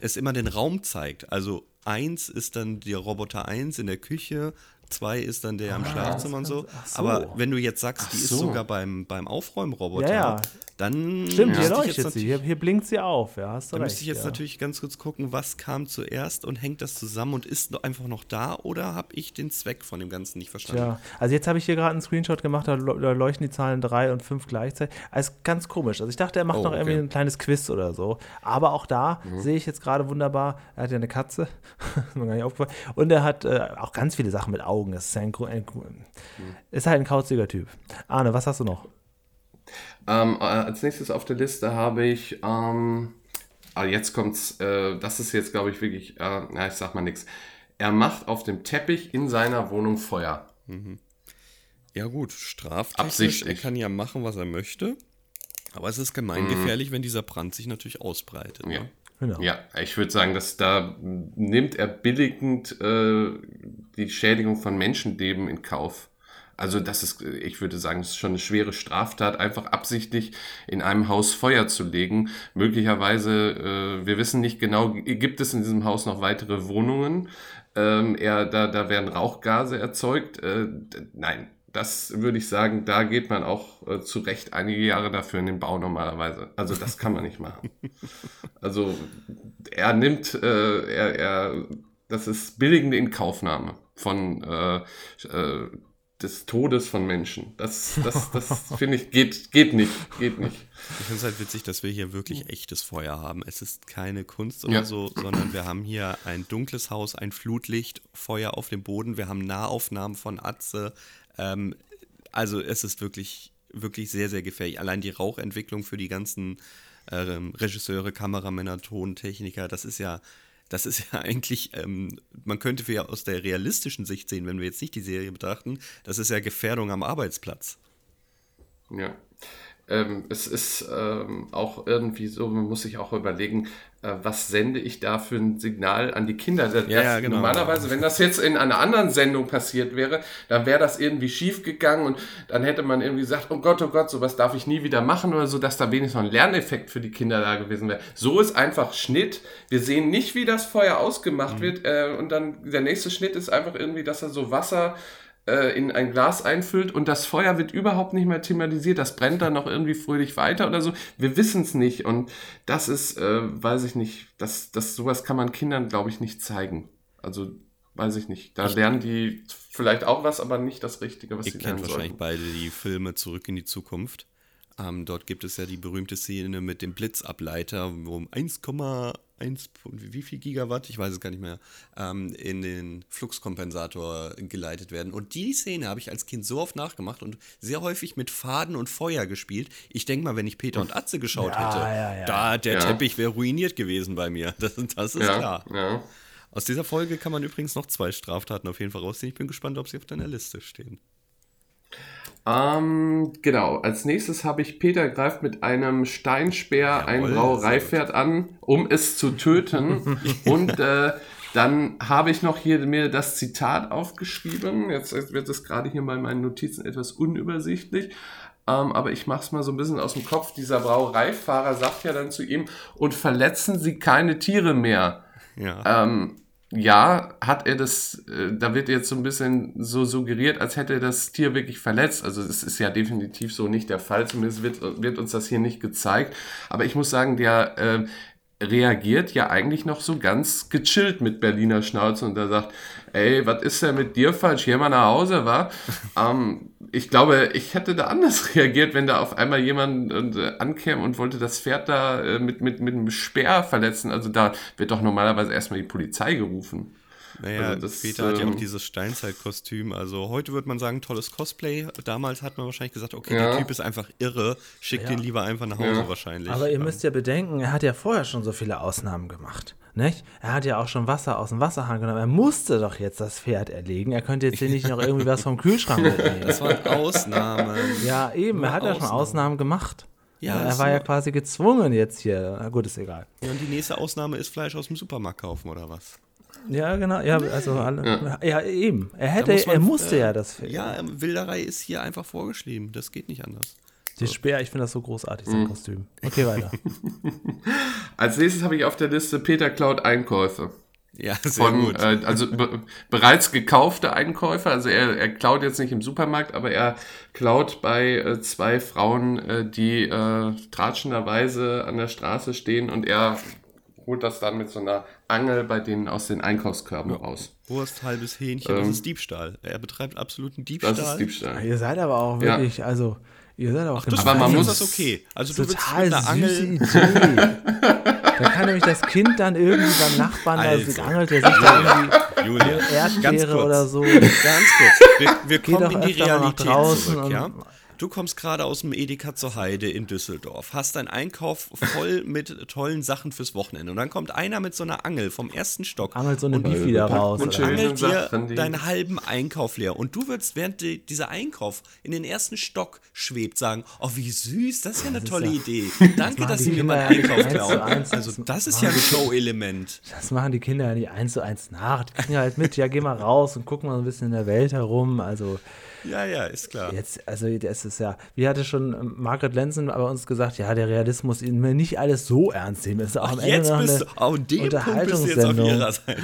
es immer den Raum zeigt. Also eins ist dann der Roboter 1 in der Küche, zwei ist dann der am Schlafzimmer und so. ach so. Aber wenn du jetzt sagst, die ist so. sogar beim, beim Aufräumroboter, Ja, ja. dann Stimmt, hier leuchtet sie. Hier, hier blinkt sie auf. Ja, hast du da recht. müsste ich jetzt ja. natürlich ganz kurz gucken, was kam zuerst und hängt das zusammen und ist einfach noch da oder habe ich den Zweck von dem Ganzen nicht verstanden? Ja, also jetzt habe ich hier gerade einen Screenshot gemacht, da leu- da leuchten die Zahlen 3 und 5 gleichzeitig. Also ganz komisch. Also ich dachte, er macht Oh, noch irgendwie okay. ein kleines Quiz oder so. Aber auch da sehe ich jetzt gerade wunderbar, er hat ja eine Katze, ist mir gar nicht aufgefallen. Und er hat äh, auch ganz viele Sachen mit Augen. Das ist, ein, ein, Gru- ist halt ein kauziger Typ. Arne, was hast du noch? Ähm, äh, als nächstes auf der Liste habe ich, ähm, ah, jetzt kommt's, äh, das ist jetzt, glaube ich, wirklich, äh, na, ich sag mal nichts. Er macht auf dem Teppich in seiner Wohnung Feuer. Ja gut, straftechnisch, er kann ja machen, was er möchte. Aber es ist gemeingefährlich, wenn dieser Brand sich natürlich ausbreitet. Ja. Ne? Genau. Ja, ich würde sagen, dass da nimmt er billigend äh, die Schädigung von Menschenleben in Kauf. Also das ist, ich würde sagen, das ist schon eine schwere Straftat, einfach absichtlich in einem Haus Feuer zu legen. Möglicherweise, äh, wir wissen nicht genau, gibt es in diesem Haus noch weitere Wohnungen? Ähm, er, da, da werden Rauchgase erzeugt. Äh, nein, das würde ich sagen, da geht man auch äh, zu Recht einige Jahre dafür in den Bau normalerweise. Also das kann man nicht machen. Also er nimmt, äh, er, er, das ist billigende Inkaufnahme von äh, äh, des Todes von Menschen. Das, das, das finde ich, geht, geht nicht, geht nicht. Ich finde es halt witzig, dass wir hier wirklich echtes Feuer haben. Es ist keine Kunst oder Ja. so, sondern wir haben hier ein dunkles Haus, ein Flutlicht, Feuer auf dem Boden. Wir haben Nahaufnahmen von Atze. Ähm, also es ist wirklich, wirklich sehr, sehr gefährlich. Allein die Rauchentwicklung für die ganzen ähm, Regisseure, Kameramänner, Tontechniker, das ist ja, das ist ja eigentlich, ähm, man könnte ja aus der realistischen Sicht sehen, wenn wir jetzt nicht die Serie betrachten, das ist ja Gefährdung am Arbeitsplatz. Ja. Ähm, es ist ähm, auch irgendwie so, man muss sich auch überlegen, äh, was sende ich da für ein Signal an die Kinder? Das, Ja, ja, genau. Normalerweise, wenn das jetzt in einer anderen Sendung passiert wäre, dann wäre das irgendwie schief gegangen und dann hätte man irgendwie gesagt, oh Gott, oh Gott, sowas darf ich nie wieder machen oder so, dass da wenigstens noch ein Lerneffekt für die Kinder da gewesen wäre. So ist einfach Schnitt. Wir sehen nicht, wie das Feuer ausgemacht wird äh, und dann der nächste Schnitt ist einfach irgendwie, dass er so Wasser äh, in ein Glas einfüllt und das Feuer wird überhaupt nicht mehr thematisiert. Das brennt dann noch irgendwie fröhlich weiter oder so. Wir wissen es nicht und das ist, äh, weiß ich nicht, das, das sowas kann man Kindern, glaube ich, nicht zeigen. Also weiß ich nicht. Da ich lernen die vielleicht auch was, aber nicht das Richtige, was sie lernen sollen. wahrscheinlich beide die Filme Zurück in die Zukunft. Ähm, dort gibt es ja die berühmte Szene mit dem Blitzableiter, wo 1,8 1, wie viel Gigawatt, ich weiß es gar nicht mehr, ähm, in den Fluxkompensator geleitet werden. Und die Szene habe ich als Kind so oft nachgemacht und sehr häufig mit Faden und Feuer gespielt. Ich denke mal, wenn ich Peter und Atze geschaut ja, hätte, ja, ja. da der Teppich wäre ruiniert gewesen bei mir. Das, das ist klar. Aus dieser Folge kann man übrigens noch zwei Straftaten auf jeden Fall rausziehen. Ich bin gespannt, ob sie auf deiner Liste stehen. Ähm, genau, als nächstes habe ich Peter greift mit einem Steinspeer ein Jawohl, Brauereipferd an, um es zu töten. Und äh, dann habe ich noch hier mir das Zitat aufgeschrieben. Jetzt wird es gerade hier bei meinen Notizen etwas unübersichtlich. Ähm, aber ich mache es mal so ein bisschen aus dem Kopf. Dieser Brauereifahrer sagt ja dann zu ihm, und verletzen Sie keine Tiere mehr. Ja. Ähm, ja, hat er das, äh, da wird jetzt so ein bisschen so suggeriert, als hätte er das Tier wirklich verletzt. Also es ist ja definitiv so nicht der Fall, zumindest wird, wird uns das hier nicht gezeigt. Aber ich muss sagen, der äh, reagiert ja eigentlich noch so ganz gechillt mit Berliner Schnauze und er sagt, ey, was ist denn mit dir falsch? Geh mal nach Hause, wa? ähm, ich glaube, ich hätte da anders reagiert, wenn da auf einmal jemand äh, ankäme und wollte das Pferd da äh, mit, mit, mit einem Speer verletzen. Also da wird doch normalerweise erstmal die Polizei gerufen. Naja, Also das, Peter hat ja auch ähm, dieses Steinzeitkostüm. Also heute würde man sagen, tolles Cosplay. Damals hat man wahrscheinlich gesagt, okay, Ja. der Typ ist einfach irre. Schickt Ja. ihn lieber einfach nach Hause Ja. wahrscheinlich. Aber ihr müsst ja bedenken, er hat ja vorher schon so viele Ausnahmen gemacht. Nicht? Er hat ja auch schon Wasser aus dem Wasserhahn genommen. Er musste doch jetzt das Pferd erlegen. Er könnte jetzt hier nicht noch irgendwie was vom Kühlschrank mitnehmen. Das waren Ausnahmen. Ja, eben. Er hat ja schon Ausnahmen. Ausnahmen gemacht. Ja, er war ja quasi gezwungen jetzt hier. Na gut, ist egal. Ja, und die nächste Ausnahme ist Fleisch aus dem Supermarkt kaufen oder was? Ja, genau. Ja, also alle. Ja, eben. Er hätte, man, er musste äh, ja das Pferd. Ja, Wilderei ist hier einfach vorgeschrieben. Das geht nicht anders. Die Speer, ich finde das so großartig, sein Kostüm. Okay, weiter. Als nächstes habe ich auf der Liste Peter klaut Einkäufe. Ja, sehr von, gut. äh, also be bereits gekaufte Einkäufe. Also er, er klaut jetzt nicht im Supermarkt, aber er klaut bei äh, zwei Frauen, äh, die äh, tratschenderweise an der Straße stehen und er holt das dann mit so einer Angel bei denen aus den Einkaufskörben raus. Wurst, halbes Hähnchen, das ähm, ist Diebstahl. Er betreibt absoluten Diebstahl. Das ist Diebstahl. ihr seid aber auch Ja. wirklich, also, ihr seid auch Das Aber man muss- das okay. Also du willst total mit einer süße Angel. Idee. da kann nämlich das Kind dann irgendwie beim Nachbarn, da Also. sich angelt, der sich da irgendwie Julia, ganz Erdbeere kurz. oder so. Ganz kurz. Wir, wir kommen in die Realität draußen zurück, ja? Du kommst gerade aus dem Edeka zur Heide in Düsseldorf, hast deinen Einkauf voll mit tollen Sachen fürs Wochenende und dann kommt einer mit so einer Angel vom ersten Stock Angelt so eine und, Beef wieder raus. und oder? angelt dir deinen halben Einkauf leer und du würdest, während die, dieser Einkauf in den ersten Stock schwebt, sagen, oh wie süß, das ist ja eine tolle ja- Idee. Danke, dass Sie mir meinen Einkauf klauen. Also das ist ja ein Show-Element. Das machen die Kinder ja nicht eins zu eins nach. Die kriegen halt mit, ja, geh mal raus und guck mal so ein bisschen in der Welt herum. Also Ja, ja, ist klar. jetzt, also das ist ja, wie hatte schon ähm, Margaret Lenzen bei uns gesagt, ja, der Realismus ihn mir nicht alles so ernst nehmen. Es ist auch am Ende Jetzt noch bist du, eine auf dem Punkt bist du jetzt auf Unterhaltungssendung. ihrer Seite.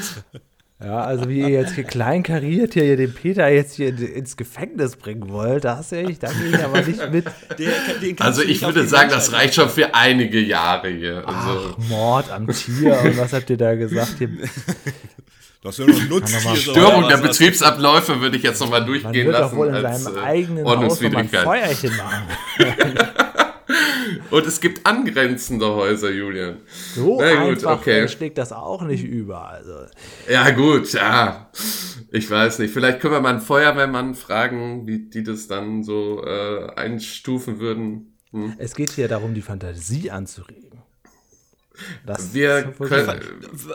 Ja, also wie ihr jetzt hier kleinkariert hier den Peter jetzt hier in- ins Gefängnis bringen wollt, da hast du echt, da gehe ich aber nicht mit. Der, den kannst Also du ich würde sagen, das reicht schon für einige Jahre hier. Also, Ach, Mord am Tier und was habt ihr da gesagt? Hier, Das ist ja noch ein Nutztier. Kann doch mal- so, Störung der? Betriebsabläufe würde ich jetzt nochmal man durchgehen wird doch lassen wohl in als seinem äh, eigenen Haus Ordnungswidrigkeit. Feuerchen machen. Und es gibt angrenzende Häuser, Julian. So Na gut, einfach okay. schlägt das auch nicht über. Also, Ja gut, ja. Ich weiß nicht. Vielleicht können wir mal einen Feuerwehrmann fragen, wie die das dann so äh, einstufen würden. Hm. es geht hier darum, die Fantasie anzuregen. Das Wir können.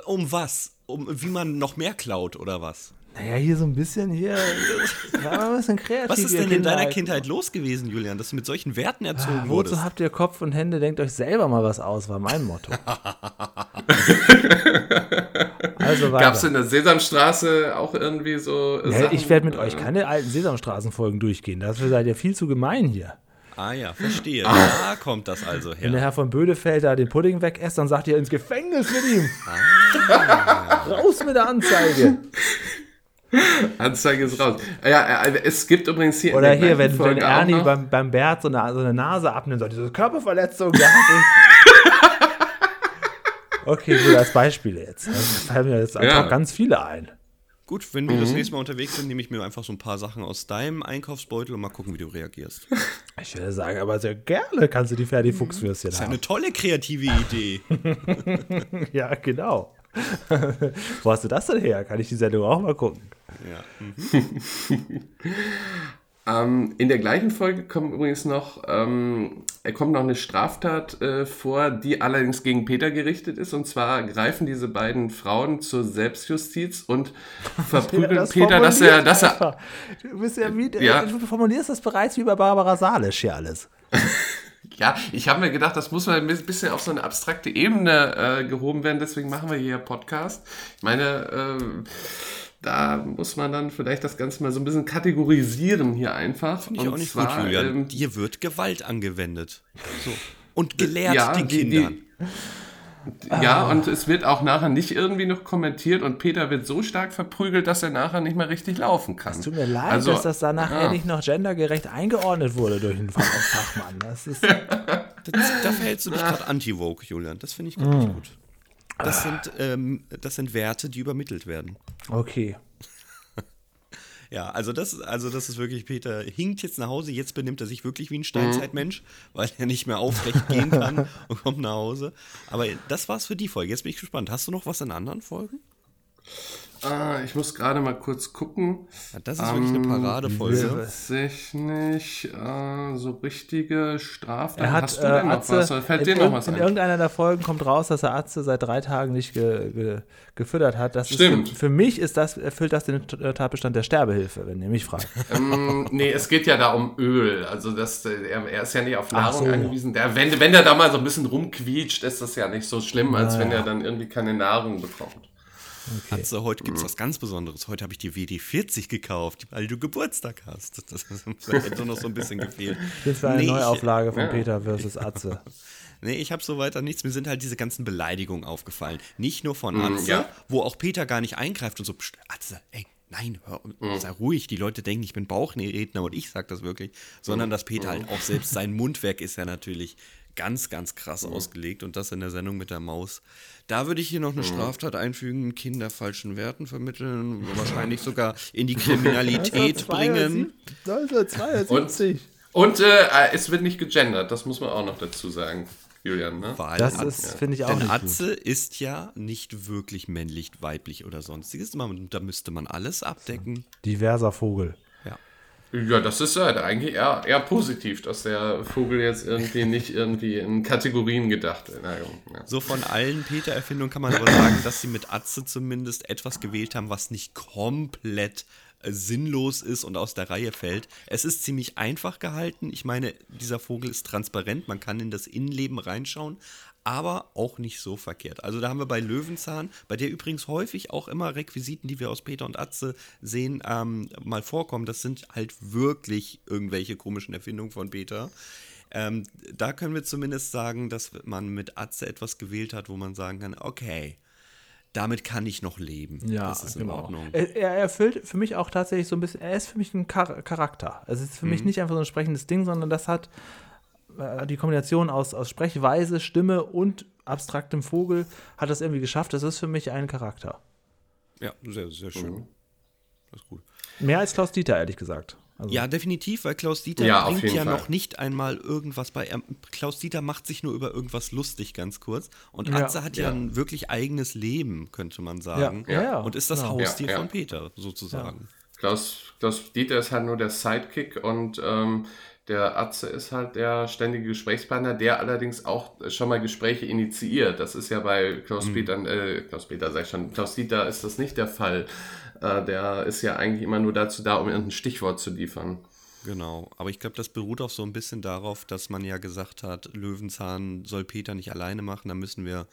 Um was? Um wie man noch mehr klaut oder was? Naja, hier so ein bisschen hier. Mal ein bisschen kreativ. Was ist denn in deiner. Kindheit los gewesen, Julian, dass du mit solchen Werten erzogen Ah, wurdest? Wozu habt ihr Kopf und Hände? Denkt euch selber mal was aus, war mein Motto. also. Gab es in der Sesamstraße auch irgendwie so. äh, ja, Sachen, ich werde mit äh, euch keine alten Sesamstraßenfolgen durchgehen. Dafür seid ihr viel zu gemein hier. Ah ja, verstehe. Da kommt das also Wenn der her. Herr von Bödefeld da den Pudding wegesst, dann sagt ihr ins Gefängnis mit ihm. Ah. Raus mit der Anzeige. Anzeige ist raus. Ja, äh, es gibt übrigens hier. Oder der hier, wenn, wenn Folge Ernie beim, beim Bert so eine, so eine Nase abnimmt, sagt diese Körperverletzung, ich. Okay, gut, als Beispiel jetzt. Da fallen mir jetzt einfach Ja. ganz viele ein. Gut, wenn wir Mhm. das nächste Mal unterwegs sind, nehme ich mir einfach so ein paar Sachen aus deinem Einkaufsbeutel und mal gucken, wie du reagierst. Das Ich würde sagen, aber sehr gerne kannst du die Ferdi-Fuchswürstchen ist ja haben. eine tolle kreative Idee. Ja, genau. Wo hast du das denn her? Kann ich die Sendung auch mal gucken? Ja. Ähm, in der gleichen Folge kommt übrigens noch, ähm, er kommt noch eine Straftat äh, vor, die allerdings gegen Peter gerichtet ist. Und zwar greifen diese beiden Frauen zur Selbstjustiz und verprügeln Peter, dass er, dass er. Du, bist ja wie, Ja. du formulierst das bereits wie bei Barbara Salisch hier alles. ja, ich habe mir gedacht, das muss mal ein bisschen auf so eine abstrakte Ebene äh, gehoben werden. Deswegen machen wir hier Podcast. Ich meine, äh, da muss man dann vielleicht das Ganze mal so ein bisschen kategorisieren hier einfach. Finde ich auch nicht gut, Julian. ähm, Dir wird Gewalt angewendet. So. Und gelehrt Ja, den die- die- Kindern. Ja, und es wird auch nachher nicht irgendwie noch kommentiert und Peter wird so stark verprügelt, dass er nachher nicht mehr richtig laufen kann. Tut mir leid, Also, dass das dann nachher ja. nicht noch gendergerecht eingeordnet wurde durch Fach Fachmann. Das ist, Das, da verhältst du dich gerade anti-Vogue, Julian. Das finde ich gar Mm. nicht gut. Das sind, ähm, das sind Werte, die übermittelt werden. Okay. Ja, also das, also das ist wirklich, Peter hinkt jetzt nach Hause, jetzt benimmt er sich wirklich wie ein Steinzeitmensch, weil er nicht mehr aufrecht gehen kann und kommt nach Hause. Aber das war's für die Folge. Jetzt bin ich gespannt. Hast du noch was in anderen Folgen? Ah, ich muss gerade mal kurz gucken. Ja, das ist wirklich eine Paradefolge. Tatsächlich äh, so richtige Straftaten. Er hat Hast du äh, denn noch Atze, was? Oder Fällt in, dir noch was in ein? irgendeiner der Folgen kommt raus, dass er Atze seit drei Tagen nicht ge, ge, gefüttert hat. Das Stimmt. Ist für, für mich ist das, erfüllt das den Tatbestand der Sterbehilfe, wenn ihr mich fragt. ähm, nee, es geht ja da um Öl. Also das, äh, er, er ist ja nicht auf Nahrung so. angewiesen. Der, wenn, wenn der da mal so ein bisschen rumquietscht, ist das ja nicht so schlimm, als wenn Naja. er dann irgendwie keine Nahrung bekommt. Atze, heute gibt es was ganz Besonderes. Heute habe ich dir WD40 gekauft, weil du Geburtstag hast. Das, das hätte noch so ein bisschen gefehlt. Das war eine Nee, ich- Neuauflage von ja. Peter versus Atze. Nee, ich habe so weiter nichts. Mir sind halt diese ganzen Beleidigungen aufgefallen. Nicht nur von Atze, ja. wo auch Peter gar nicht eingreift und so, "Psst, Atze, ey, nein, hör, sei ruhig. Die Leute denken, ich bin Bauchredner und ich sag das wirklich. Sondern dass Peter halt auch selbst sein Mundwerk ist ja natürlich ganz, ganz krass ausgelegt und das in der Sendung mit der Maus. Da würde ich hier noch eine Straftat einfügen, Kinder falschen Werten vermitteln, wahrscheinlich sogar in die Kriminalität bringen. 1972. Und äh, es wird nicht gegendert, das muss man auch noch dazu sagen, Julian. Ne? Weil Das Atze- ist, finde ich auch Denn nicht Atze ist ja nicht wirklich männlich, weiblich oder sonstiges. Man- Da müsste man alles abdecken. gut. Diverser Vogel. Ja. Das ist halt eigentlich eher, eher positiv, dass der Vogel jetzt irgendwie nicht irgendwie in Kategorien gedacht wird. Ja. So von allen Peter-Erfindungen kann man aber sagen, dass sie mit Atze zumindest etwas gewählt haben, was nicht komplett äh, sinnlos ist und aus der Reihe fällt. Es ist ziemlich einfach gehalten. Ich meine, dieser Vogel ist transparent, man kann in das Innenleben reinschauen, aber auch nicht so verkehrt. Also da haben wir bei Löwenzahn, bei der übrigens häufig auch immer Requisiten, die wir aus Peter und Atze sehen, ähm, mal vorkommen. Das sind halt wirklich irgendwelche komischen Erfindungen von Peter. Ähm, da können wir zumindest sagen, dass man mit Atze etwas gewählt hat, wo man sagen kann, okay, damit kann ich noch leben. Ja, das ist genau. in Ordnung. Er, er erfüllt für mich auch tatsächlich so ein bisschen, er ist für mich ein Char Charakter. Es ist für mich Mhm. nicht einfach so ein sprechendes Ding, sondern das hat äh, die Kombination aus, aus Sprechweise, Stimme und abstraktem Vogel hat das irgendwie geschafft. Das ist für mich ein Charakter. Ja, sehr, sehr schön. Mhm. Das ist gut. Mehr als Klaus Dieter, ehrlich gesagt. Also, Ja, definitiv, weil Klaus Dieter Ja, bringt ja Fall. noch nicht einmal irgendwas bei. Er, Klaus Dieter macht sich nur über irgendwas lustig, ganz kurz. Und Ja, Atze hat ja, ja. ein wirklich eigenes Leben, könnte man sagen. ja, ja, Und ist das genau. Haustier Ja, ja. von Peter, sozusagen. Klaus, Klaus Dieter ist halt nur der Sidekick und ähm, der Atze ist halt der ständige Gesprächspartner, der allerdings auch schon mal Gespräche initiiert. Das ist ja bei Klaus Peter, äh, Klaus Peter sag ich schon, Klaus Dieter ist das nicht der Fall. Äh, der ist ja eigentlich immer nur dazu da, um irgendein Stichwort zu liefern. Genau. Aber ich glaube, das beruht auch so ein bisschen darauf, dass man ja gesagt hat, Löwenzahn soll Peter nicht alleine machen, da müssen wir.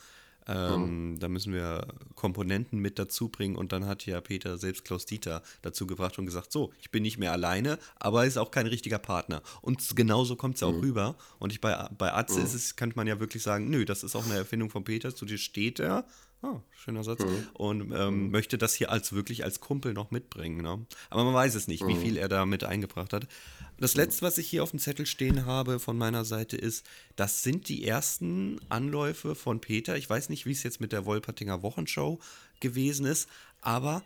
Ähm, Da müssen wir Komponenten mit dazu bringen und dann hat ja Peter selbst Klaus Dieter dazu gebracht und gesagt, so, ich bin nicht mehr alleine, aber ist auch kein richtiger Partner. Und genauso kommt es ja auch rüber. Und ich bei, bei Atze ist es, könnte man ja wirklich sagen, nö, das ist auch eine Erfindung von Peter, zu dir steht er. Ah, schöner Satz. Und ähm, möchte das hier als wirklich als Kumpel noch mitbringen. Ne? Aber man weiß es nicht, wie viel er da mit eingebracht hat. Das letzte, was ich hier auf dem Zettel stehen habe von meiner Seite ist, das sind die ersten Anläufe von Peter. Ich weiß nicht, wie es jetzt mit der Wolpertinger Wochenshow gewesen ist, aber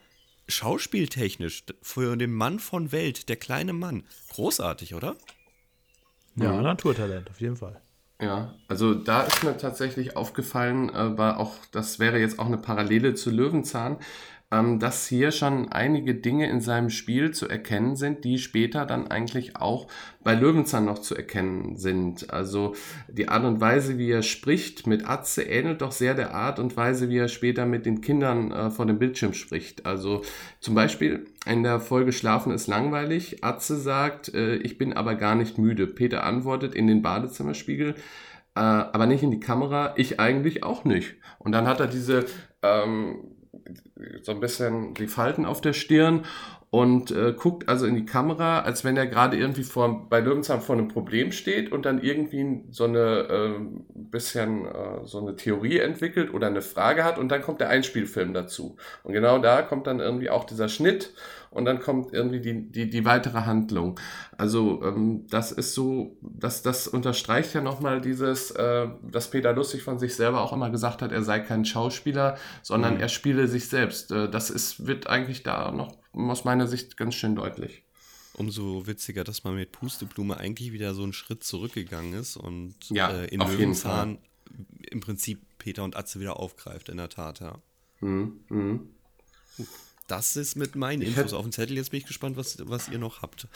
schauspieltechnisch für den Mann von Welt, der kleine Mann, großartig, oder? ja, Naturtalent, auf jeden Fall. Ja, also da ist mir tatsächlich aufgefallen, aber auch das wäre jetzt auch eine Parallele zu Löwenzahn, ähm, dass hier schon einige Dinge in seinem Spiel zu erkennen sind, die später dann eigentlich auch bei Löwenzahn noch zu erkennen sind. Also die Art und Weise, wie er spricht mit Atze, ähnelt doch sehr der Art und Weise, wie er später mit den Kindern äh, vor dem Bildschirm spricht. Also zum Beispiel in der Folge Schlafen ist langweilig. Atze sagt, äh, ich bin aber gar nicht müde. Peter antwortet in den Badezimmerspiegel, äh, aber nicht in die Kamera, ich eigentlich auch nicht. Und dann hat er diese ähm, so ein bisschen die Falten auf der Stirn und äh, guckt also in die Kamera, als wenn er gerade irgendwie vor, bei Löwenzahn vor einem Problem steht und dann irgendwie so eine äh, bisschen äh, so eine Theorie entwickelt oder eine Frage hat und dann kommt der Einspielfilm dazu. Und genau da kommt dann irgendwie auch dieser Schnitt und dann kommt irgendwie die, die, die weitere Handlung. Also ähm, das ist so, das, das unterstreicht ja nochmal dieses, äh, dass Peter Lustig von sich selber auch immer gesagt hat, er sei kein Schauspieler, sondern er spiele sich selbst. Äh, das ist, wird eigentlich da noch aus meiner Sicht ganz schön deutlich. Umso witziger, dass man mit Pusteblume eigentlich wieder so einen Schritt zurückgegangen ist und Ja, äh, in auf jeden Löwenzahn im Prinzip Peter und Atze wieder aufgreift, in der Tat, ja. Mhm. Mhm. Das ist mit meinen Ich Infos hätt- auf dem Zettel. Jetzt bin ich gespannt, was, was ihr noch habt.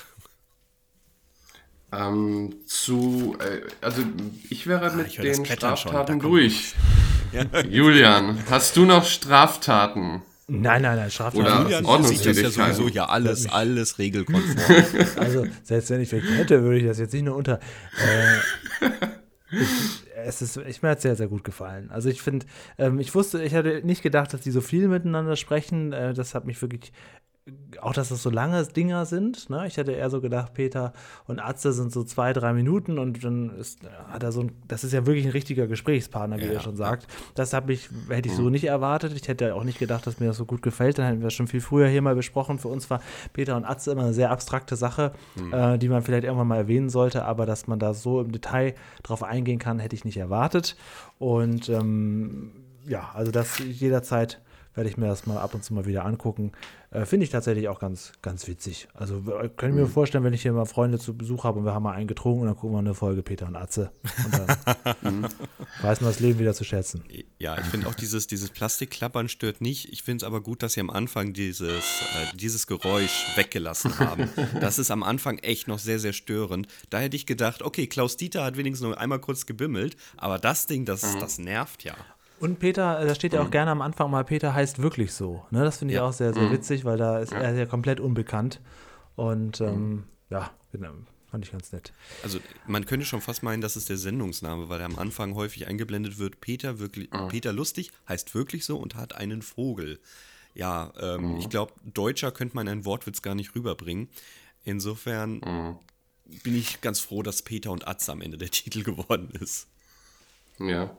Ähm, zu, äh, also ich wäre mit Ah, ich hör das den Straftaten durch. Ja. Julian, hast du noch Straftaten? Nein, nein, nein, Straftat. Oder- Julian Ordnung sieht das ja sowieso ja alles, alles regelkonform. Also, selbst wenn ich welche hätte, würde ich das jetzt nicht nur unter. Äh, ich, es ist, ich mir hat sehr, sehr gut gefallen. Also ich finde, ähm, ich wusste, ich hatte nicht gedacht, dass die so viel miteinander sprechen. Äh, das hat mich wirklich, auch dass das so lange Dinger sind. Ne? Ich hätte eher so gedacht, Peter und Atze sind so zwei, drei Minuten und dann ist, hat er so ein, das ist ja wirklich ein richtiger Gesprächspartner, wie Ja, er schon sagt. Das hab ich, hätte ich so nicht erwartet. Ich hätte auch nicht gedacht, dass mir das so gut gefällt. Dann hätten wir schon viel früher hier mal besprochen. Für uns war Peter und Atze immer eine sehr abstrakte Sache, äh, die man vielleicht irgendwann mal erwähnen sollte, aber dass man da so im Detail drauf eingehen kann, hätte ich nicht erwartet. Und ähm, ja, also das jederzeit werde ich mir das mal ab und zu mal wieder angucken. Äh, Finde ich tatsächlich auch ganz, ganz witzig. Also kann ich mir vorstellen, wenn ich hier mal Freunde zu Besuch habe und wir haben mal einen getrunken und dann gucken wir eine Folge Peter und Atze. Und dann weiß man das Leben wieder zu schätzen. Ja, ich finde auch dieses, dieses Plastikklappern stört nicht. Ich finde es aber gut, dass sie am Anfang dieses, äh, dieses Geräusch weggelassen haben. Das ist am Anfang echt noch sehr, sehr störend. Da hätte ich gedacht, okay, Klaus Dieter hat wenigstens noch einmal kurz gebimmelt, aber das Ding, das, das nervt ja. Und Peter, äh, da steht ja auch gerne am Anfang mal, Peter heißt wirklich so. Ne? Das finde ich Ja. auch sehr, sehr witzig, weil da ist er ja komplett unbekannt. Und ähm, ja, genau, fand ich ganz nett. Also man könnte schon fast meinen, das ist der Sendungsname, weil er am Anfang häufig eingeblendet wird, Peter wirklich, Peter Lustig heißt wirklich so und hat einen Vogel. Ja, ähm, ich glaube, Deutscher könnte man einen Wortwitz gar nicht rüberbringen. Insofern bin ich ganz froh, dass Peter und Atze am Ende der Titel geworden ist. Ja.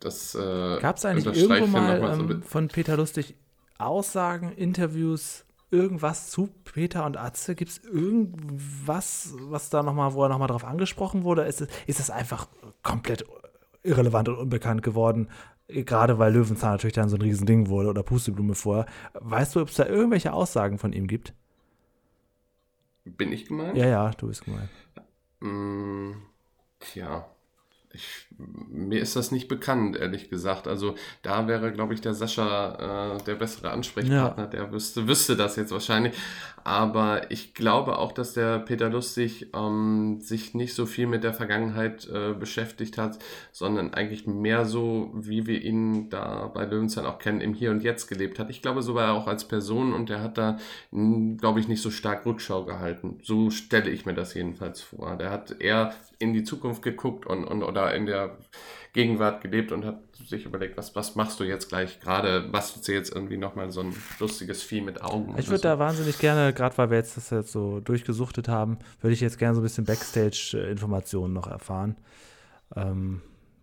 Das äh, Gab es eigentlich irgendwo mal noch so ähm, von Peter Lustig Aussagen, Interviews, irgendwas zu Peter und Atze? Gibt es irgendwas, was da nochmal, wo er nochmal drauf angesprochen wurde? Ist es, ist es einfach komplett irrelevant und unbekannt geworden? Gerade weil Löwenzahn natürlich dann so ein Riesending wurde oder Pusteblume vorher. Weißt du, ob es da irgendwelche Aussagen von ihm gibt? Bin ich gemeint? Ja, ja, du bist gemeint. Mm, Tja, ich, mir ist das nicht bekannt, ehrlich gesagt. Also da wäre, glaube ich, der Sascha äh, der bessere Ansprechpartner. Der wüsste, wüsste das jetzt wahrscheinlich. Aber ich glaube auch, dass der Peter Lustig ähm, sich nicht so viel mit der Vergangenheit äh, beschäftigt hat, sondern eigentlich mehr so, wie wir ihn da bei Löwenzahn auch kennen, im Hier und Jetzt gelebt hat. Ich glaube, so war er auch als Person und der hat da, glaube ich, nicht so stark Rückschau gehalten. So stelle ich mir das jedenfalls vor. Der hat eher in die Zukunft geguckt und, und oder in der Gegenwart gelebt und hat sich überlegt, was, was machst du jetzt gleich gerade, bastelst du jetzt irgendwie nochmal so ein lustiges Vieh mit Augen. Ich würde so. da wahnsinnig gerne, gerade weil wir jetzt das jetzt so durchgesuchtet haben, würde ich jetzt gerne so ein bisschen Backstage-Informationen noch erfahren. Ähm,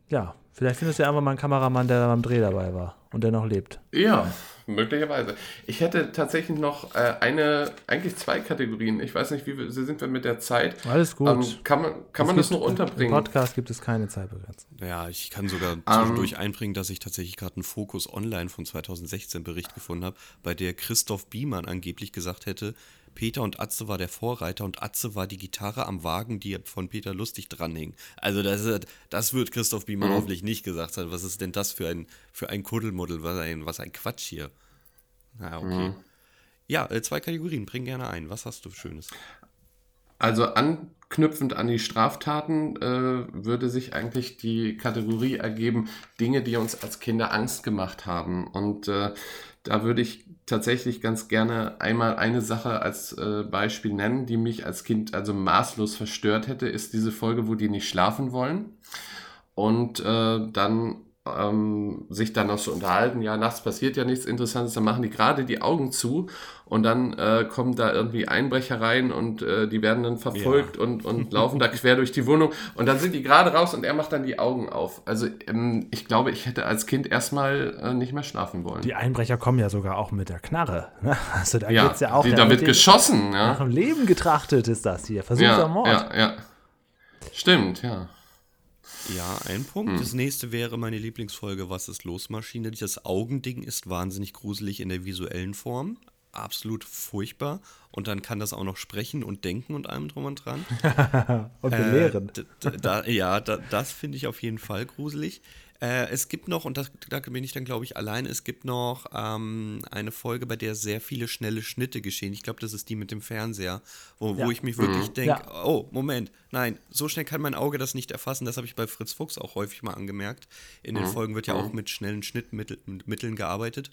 ja, vielleicht findest du ja einfach mal einen Kameramann, der da beim Dreh dabei war und der noch lebt. Ja, möglicherweise. Ich hätte tatsächlich noch äh, eine, eigentlich zwei Kategorien. Ich weiß nicht, wie wir, sind wir mit der Zeit. Alles gut. Ähm, kann man, kann Es man das noch unterbringen? Im Podcast gibt es keine Zeitbegrenzung. Ja, ich kann sogar zwischendurch einbringen, dass ich tatsächlich gerade einen Fokus Online von 2016 Bericht gefunden habe, bei der Christoph Biemann angeblich gesagt hätte, Peter und Atze war der Vorreiter und Atze war die Gitarre am Wagen, die von Peter Lustig dranhing. Also das, ist- das wird Christoph Biemann hoffentlich nicht gesagt haben. Was ist denn das für ein, für ein Kuddelmuddel? Was ein, was ein Quatsch hier. Na, okay. Ja, äh, zwei Kategorien, bring gerne ein. Was hast du Schönes? Also anknüpfend an die Straftaten äh, würde sich eigentlich die Kategorie ergeben, Dinge, die uns als Kinder Angst gemacht haben. Und äh, da würde ich tatsächlich ganz gerne einmal eine Sache als äh, Beispiel nennen, die mich als Kind also maßlos verstört hätte, ist diese Folge, wo die nicht schlafen wollen. Und äh, dann ähm, sich dann noch so unterhalten, ja, nachts passiert ja nichts Interessantes, dann machen die gerade die Augen zu und dann äh, kommen da irgendwie Einbrecher rein und äh, die werden dann verfolgt und, und laufen da quer durch die Wohnung und dann sind die gerade raus und er macht dann die Augen auf. Also ähm, ich glaube, ich hätte als Kind erstmal äh, nicht mehr schlafen wollen. Die Einbrecher kommen ja sogar auch mit der Knarre. ne? Also da ja, geht's ja auch die, ja da mit wird geschossen, Nach ja. dem Leben getrachtet ist das hier. Versuch Ja, am Mord. ja, ja. Stimmt, ja. Ja, ein Punkt. Das nächste wäre meine Lieblingsfolge Was ist los, Maschine? Das Augending ist wahnsinnig gruselig in der visuellen Form. Absolut furchtbar. Und dann kann das auch noch sprechen und denken und allem drum und dran. Und belehren. Äh, d- d- da, ja, da, das finde ich auf jeden Fall gruselig. Äh, es gibt noch, und das, da bin ich dann, glaube ich, alleine, es gibt noch ähm, eine Folge, bei der sehr viele schnelle Schnitte geschehen. Ich glaube, das ist die mit dem Fernseher, wo, Ja. wo ich mich wirklich denke, Ja. oh, Moment, nein, so schnell kann mein Auge das nicht erfassen. Das habe ich bei Fritz Fuchs auch häufig mal angemerkt. In den Folgen wird ja auch mit schnellen Schnittmitteln gearbeitet.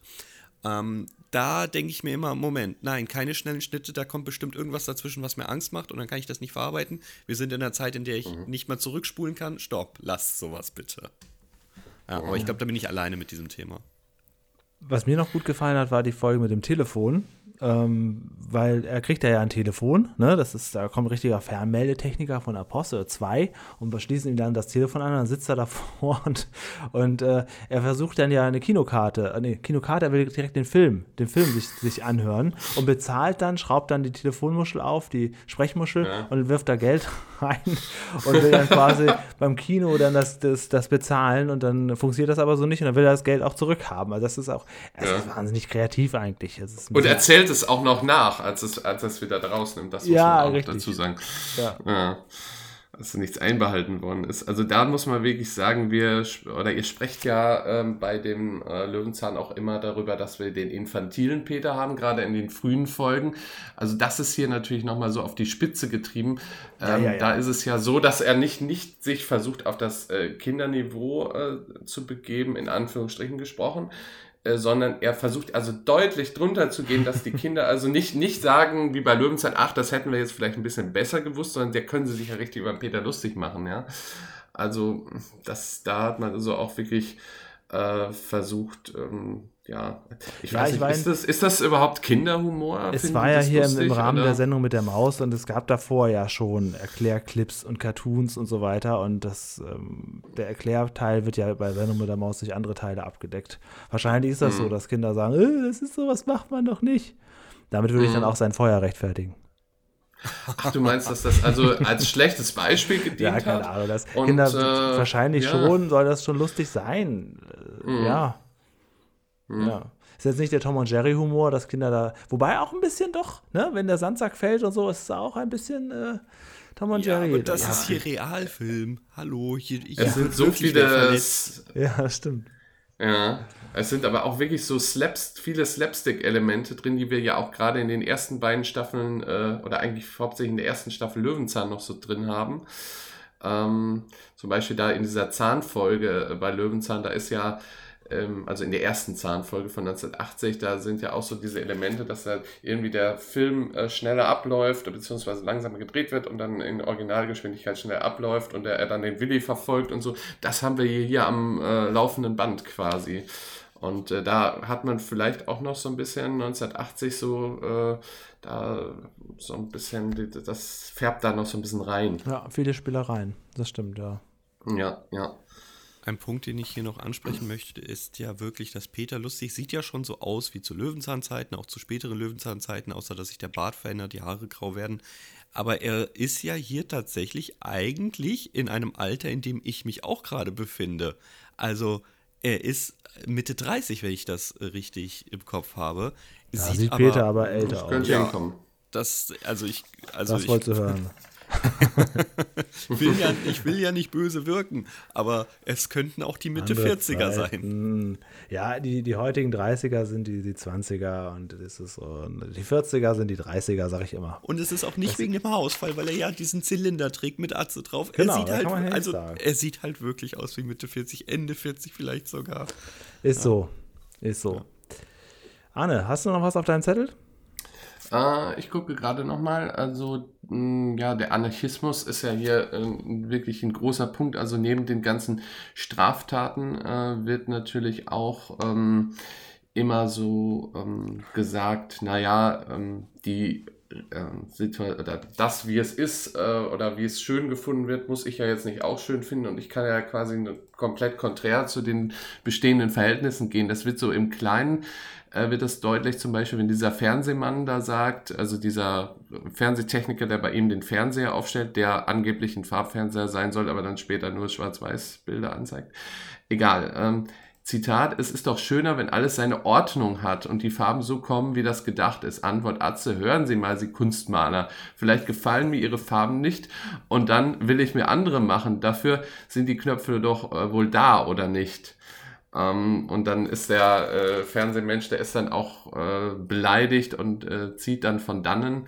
Ähm, da denke ich mir immer, Moment, nein, keine schnellen Schnitte, da kommt bestimmt irgendwas dazwischen, was mir Angst macht und dann kann ich das nicht verarbeiten. Wir sind in einer Zeit, in der ich nicht mal zurückspulen kann. Stopp, lasst sowas bitte. Ja, aber ich glaube, da bin ich alleine mit diesem Thema. Was mir noch gut gefallen hat, war die Folge mit dem Telefon. Ähm, weil er kriegt ja ein Telefon, ne? Das ist, da kommt ein richtiger Fernmeldetechniker von Apostel 2 und beschließen ihm dann das Telefon an, dann sitzt er davor und, und äh, er versucht dann ja eine Kinokarte, äh, nee, Kinokarte, er will direkt den Film, den Film sich, sich anhören und bezahlt dann, schraubt dann die Telefonmuschel auf, die Sprechmuschel und wirft da Geld rein und will dann quasi beim Kino dann das, das, das bezahlen und dann funktioniert das aber so nicht und dann will er das Geld auch zurückhaben. Also das ist auch, es Ja. ist wahnsinnig kreativ eigentlich. Und erzählt es auch noch nach, als es, als es wieder rausnimmt. Das muss Ja, man auch richtig. dazu sagen. Ja. Ja. Dass nichts einbehalten worden ist. Also da muss man wirklich sagen, wir, oder ihr sprecht ja ähm, bei dem äh, Löwenzahn auch immer darüber, dass wir den infantilen Peter haben, gerade in den frühen Folgen. Also das ist hier natürlich nochmal so auf die Spitze getrieben. Ähm, ja, ja. Da ist es ja so, dass er nicht, nicht sich versucht, auf das äh, Kinderniveau äh, zu begeben, in Anführungsstrichen gesprochen, äh, sondern er versucht also deutlich drunter zu gehen, dass die Kinder also nicht, nicht sagen, wie bei Löwenzahn, ach, das hätten wir jetzt vielleicht ein bisschen besser gewusst, sondern der können sie sich ja richtig über den Peter lustig machen, ja. Also, das, da hat man also auch wirklich äh, versucht, ähm, ja, ich Ja, weiß ich nicht, mein- ist, das, ist das überhaupt Kinderhumor? Es war ja hier im, lustig, im Rahmen oder? der Sendung mit der Maus und es gab davor ja schon Erklärclips und Cartoons und so weiter und das, ähm, der Erklärteil wird ja bei Sendung mit der Maus durch andere Teile abgedeckt. Wahrscheinlich ist das Mhm. so, dass Kinder sagen, äh, das ist sowas macht man doch nicht. Damit würde ich dann Mhm. auch sein Feuer rechtfertigen. Ach, du meinst, dass das also als schlechtes Beispiel gedient Ja, keine hat? Ahnung. Das Und, Kinder äh, wahrscheinlich ja. schon, soll das schon lustig sein. Mhm. Ja. Ja. Ist jetzt nicht der Tom und Jerry Humor, dass Kinder da, wobei auch ein bisschen doch, ne, wenn der Sandsack fällt und so, ist es auch ein bisschen äh, Tom und Ja, Jerry. aber das ja. ist hier Realfilm. Hallo, hier, hier Es sind so viele. Ja, stimmt. Ja, es sind aber auch wirklich so Slaps, viele Slapstick-Elemente drin, die wir ja auch gerade in den ersten beiden Staffeln äh, oder eigentlich hauptsächlich in der ersten Staffel Löwenzahn noch so drin haben. Ähm, zum Beispiel da in dieser Zahnfolge bei Löwenzahn, da ist ja, ähm, also in der ersten Zahnfolge von 1980, da sind ja auch so diese Elemente, dass da irgendwie der Film äh, schneller abläuft, beziehungsweise langsamer gedreht wird und dann in Originalgeschwindigkeit schneller abläuft und er, er dann den Willi verfolgt und so. Das haben wir hier, hier am äh, laufenden Band quasi. Und äh, da hat man vielleicht auch noch so ein bisschen 1980 so, äh, da so ein bisschen, das färbt da noch so ein bisschen rein. Ja, viele Spielereien. Das stimmt, ja. Ja, ja. Ein Punkt, den ich hier noch ansprechen möchte, ist ja wirklich, dass Peter Lustig sieht ja schon so aus wie zu Löwenzahnzeiten, auch zu späteren Löwenzahnzeiten, außer dass sich der Bart verändert, die Haare grau werden. Aber er ist ja hier tatsächlich eigentlich in einem Alter, in dem ich mich auch gerade befinde. Also er ist Mitte 30, wenn ich das richtig im Kopf habe. Da sieht Peter aber älter Das aus. könnte Ja. hinkommen. Das, also ich, also Das ich, hören. will ja, ich will ja nicht böse wirken, aber es könnten auch die Mitte Andere 40er sein. Zeiten. Ja, die, die heutigen 30er sind die, die 20er und das ist so, und die 40er sind die 30er, sag ich immer. Und es ist auch nicht wegen dem Haarausfall, weil er ja diesen Zylinder trägt mit Atze drauf. Genau, er sieht halt, ja also sagen. er sieht halt wirklich aus wie Mitte 40, Ende 40 vielleicht sogar. Ist so. Ist so. Arne, hast du noch was auf deinem Zettel? Äh, ich gucke gerade nochmal. Also, ja, der Anarchismus ist ja hier äh, wirklich ein großer Punkt. Also, neben den ganzen Straftaten äh, wird natürlich auch ähm, immer so ähm, gesagt, naja, ähm, die ähm, oder das, wie es ist äh, oder wie es schön gefunden wird, muss ich ja jetzt nicht auch schön finden und ich kann ja quasi komplett konträr zu den bestehenden Verhältnissen gehen. Das wird so im Kleinen äh, wird das deutlich, zum Beispiel, wenn dieser Fernsehmann da sagt, also dieser Fernsehtechniker, der bei ihm den Fernseher aufstellt, der angeblich ein Farbfernseher sein soll, aber dann später nur Schwarz-Weiß-Bilder anzeigt. Egal. Ähm, Zitat, es ist doch schöner, wenn alles seine Ordnung hat und die Farben so kommen, wie das gedacht ist. Antwort Atze, hören Sie mal, Sie Kunstmaler. Vielleicht gefallen mir Ihre Farben nicht und dann will ich mir andere machen. Dafür sind die Knöpfe doch äh, wohl da oder nicht. Ähm, und dann ist der äh, Fernsehmensch, der ist dann auch äh, beleidigt und äh, zieht dann von dannen.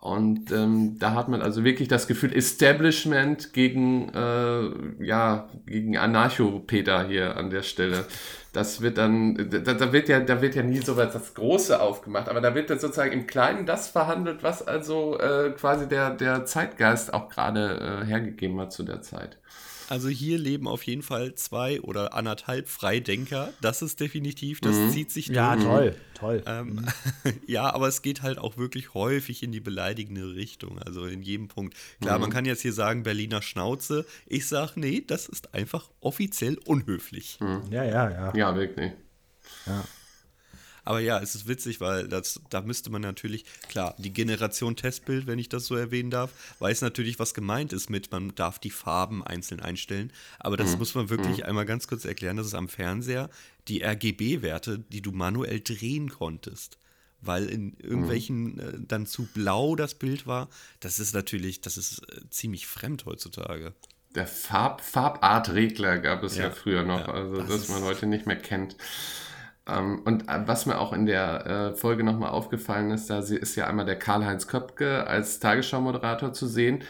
Und ähm, da hat man also wirklich das Gefühl, Establishment gegen, äh, ja, gegen Anarcho-Peter hier an der Stelle. Das wird dann, da, da wird ja, da wird ja nie so was das Große aufgemacht, aber da wird dann sozusagen im Kleinen das verhandelt, was also äh, quasi der, der Zeitgeist auch gerade äh, hergegeben hat zu der Zeit. Also hier leben auf jeden Fall zwei oder anderthalb Freidenker. Das ist definitiv, das Mhm. zieht sich Ja, durch. toll, toll. Ähm, ja, aber es geht halt auch wirklich häufig in die beleidigende Richtung, also in jedem Punkt. Klar, Mhm. man kann jetzt hier sagen, Berliner Schnauze. Ich sag, nee, das ist einfach offiziell unhöflich. Ja, ja, ja. Ja, wirklich. Aber ja, es ist witzig, weil das, da müsste man natürlich, klar, die Generation Testbild, wenn ich das so erwähnen darf, weiß natürlich, was gemeint ist mit, man darf die Farben einzeln einstellen. Aber das mhm. muss man wirklich mhm. einmal ganz kurz erklären, dass es am Fernseher die RGB-Werte, die du manuell drehen konntest weil in irgendwelchen mhm. äh, dann zu blau das Bild war. Das ist natürlich, das ist äh, ziemlich fremd heutzutage. Der Farb, Farbartregler gab es ja, ja früher noch, ja, also das, das man heute nicht mehr kennt. Ähm, und äh, was mir auch in der äh, Folge nochmal aufgefallen ist, da ist ja einmal der Karl-Heinz Köpke als Tagesschau-Moderator zu sehen.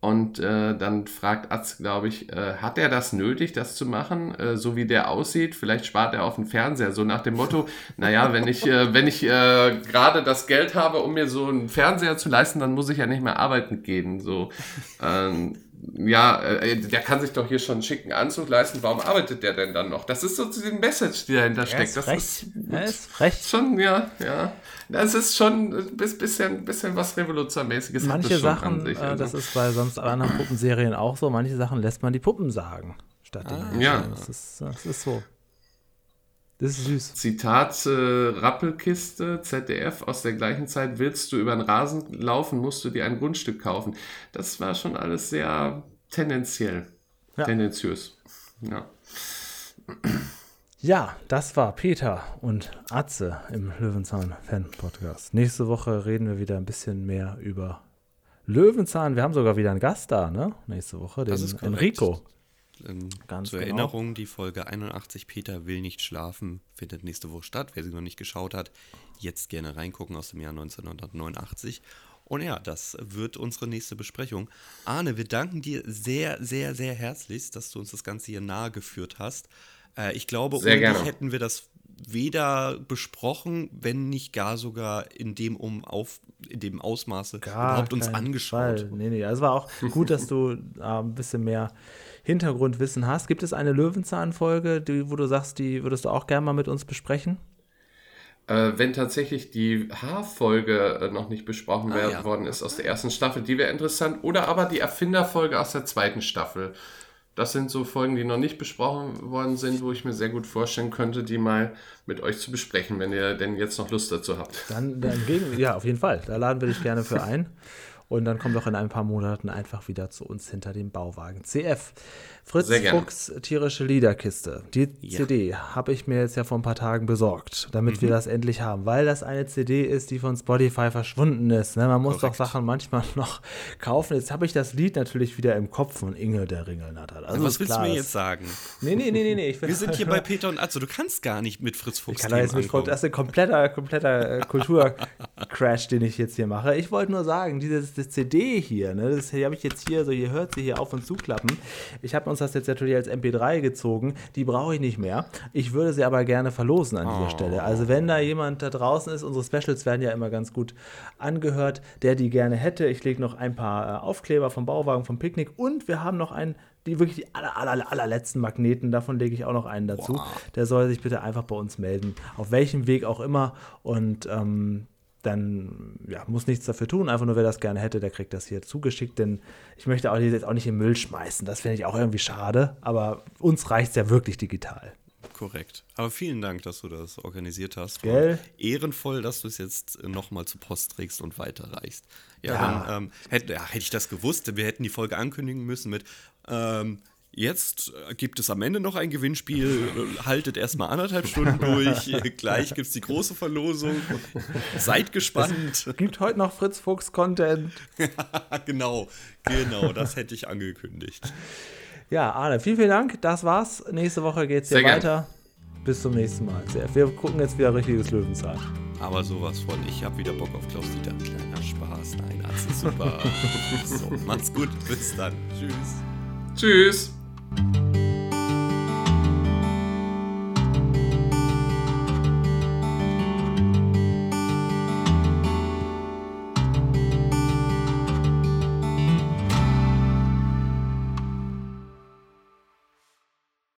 Und äh, dann fragt Atz, glaube ich, äh, hat er das nötig, das zu machen, äh, so wie der aussieht? Vielleicht spart er auf den Fernseher, so nach dem Motto, naja, wenn ich, äh, wenn ich äh, gerade das Geld habe, um mir so einen Fernseher zu leisten, dann muss ich ja nicht mehr arbeiten gehen. So, ähm, ja, äh, der kann sich doch hier schon einen schicken Anzug leisten, warum arbeitet der denn dann noch? Das ist so die Message, die dahinter steckt. Das frech. ist, er ist frech. Schon, ja, ja. Das ist schon ein bisschen, bisschen was Revolutionärmäßiges. Manche Sachen, sich, äh, also. das ist bei sonst anderen Puppenserien auch so, manche Sachen lässt man die Puppen sagen, statt ah, den Ja. Das ist, das ist so. Das ist süß. Zitat äh, Rappelkiste, ZDF aus der gleichen Zeit, willst du über den Rasen laufen, musst du dir ein Grundstück kaufen. Das war schon alles sehr tendenziell, ja. tendenziös. Ja. Ja, das war Peter und Atze im Löwenzahn-Fan-Podcast. Nächste Woche reden wir wieder ein bisschen mehr über Löwenzahn. Wir haben sogar wieder einen Gast da, ne? Nächste Woche, den Enrico. Ähm, Ganz zur genau. Erinnerung, die Folge 81 Peter will nicht schlafen findet nächste Woche statt. Wer sie noch nicht geschaut hat, jetzt gerne reingucken aus dem Jahr 1989. Und ja, das wird unsere nächste Besprechung. Arne, wir danken dir sehr, sehr, sehr herzlichst, dass du uns das Ganze hier nahe geführt hast. Äh, ich glaube, sehr ohne dich hätten wir das weder besprochen, wenn nicht gar sogar in dem um auf in dem Ausmaße gar überhaupt uns angeschaut. Fall. Nee, nee, also war auch gut, dass du äh, ein bisschen mehr Hintergrundwissen hast. Gibt es eine Löwenzahn-Folge, wo du sagst, die würdest du auch gerne mal mit uns besprechen? Äh, wenn tatsächlich die Haarfolge äh, noch nicht besprochen ah, ja. worden ist aus der ersten Staffel, die wäre interessant. Oder aber die Erfinderfolge aus der zweiten Staffel. Das sind so Folgen, die noch nicht besprochen worden sind, wo ich mir sehr gut vorstellen könnte, die mal mit euch zu besprechen, wenn ihr denn jetzt noch Lust dazu habt. Dann, dann gegen, ja, auf jeden Fall. Da laden wir dich gerne für ein. Und dann komm doch in ein paar Monaten einfach wieder zu uns hinter dem Bauwagen. CF. Fritz Fuchs tierische Liederkiste. Die ja. CD habe ich mir jetzt ja vor ein paar Tagen besorgt, damit mhm. wir das endlich haben, weil das eine CD ist, die von Spotify verschwunden ist. Ne? Man muss Korrekt. doch Sachen manchmal noch kaufen. Jetzt habe ich das Lied natürlich wieder im Kopf von Inge der Ringelnatter. Also was willst du mir jetzt sagen? Nee, nee, nee, nee. nee. wir sind hier bei Peter und Atzo. Du kannst gar nicht mit Fritz Fuchs ich kann jetzt mit, Das ist ein kompletter, kompletter äh, Kulturcrash, den ich jetzt hier mache. Ich wollte nur sagen, diese CD hier, ne, das habe ich jetzt hier, so ihr hört sie hier auf und zuklappen. Ich habe uns das jetzt natürlich als MP3 gezogen. Die brauche ich nicht mehr. Ich würde sie aber gerne verlosen an dieser oh. Stelle. Also wenn da jemand da draußen ist, unsere Specials werden ja immer ganz gut angehört, der die gerne hätte. Ich lege noch ein paar äh, Aufkleber vom Bauwagen, vom Picknick und wir haben noch einen die wirklich die aller, aller, allerletzten Magneten, davon lege ich auch noch einen dazu. Wow. Der soll sich bitte einfach bei uns melden, auf welchem Weg auch immer. Und ähm, dann ja, muss nichts dafür tun. Einfach nur, wer das gerne hätte, der kriegt das hier zugeschickt. Denn ich möchte auch jetzt auch nicht im Müll schmeißen. Das finde ich auch irgendwie schade. Aber uns reicht es ja wirklich digital. Korrekt. Aber vielen Dank, dass du das organisiert hast. Gell? Ehrenvoll, dass du es jetzt nochmal zur Post trägst und weiterreichst. Ja, ja. dann ähm, hätte, ja, hätte ich das gewusst, wir hätten die Folge ankündigen müssen mit ähm, Jetzt äh, gibt es am Ende noch ein Gewinnspiel. Haltet erstmal anderthalb Stunden durch. Gleich gibt es die große Verlosung. Seid gespannt. Es gibt heute noch Fritz Fuchs Content. genau, genau, das hätte ich angekündigt. Ja, Arne, vielen, vielen Dank. Das war's. Nächste Woche geht's hier Sehr weiter. Gern. Bis zum nächsten Mal. Wir gucken jetzt wieder richtiges Löwenzahn. Aber sowas von. Ich habe wieder Bock auf Klaus Dieter. Kleiner Spaß. Nein, das ist super. so, macht's gut. Bis dann. Tschüss. Tschüss. you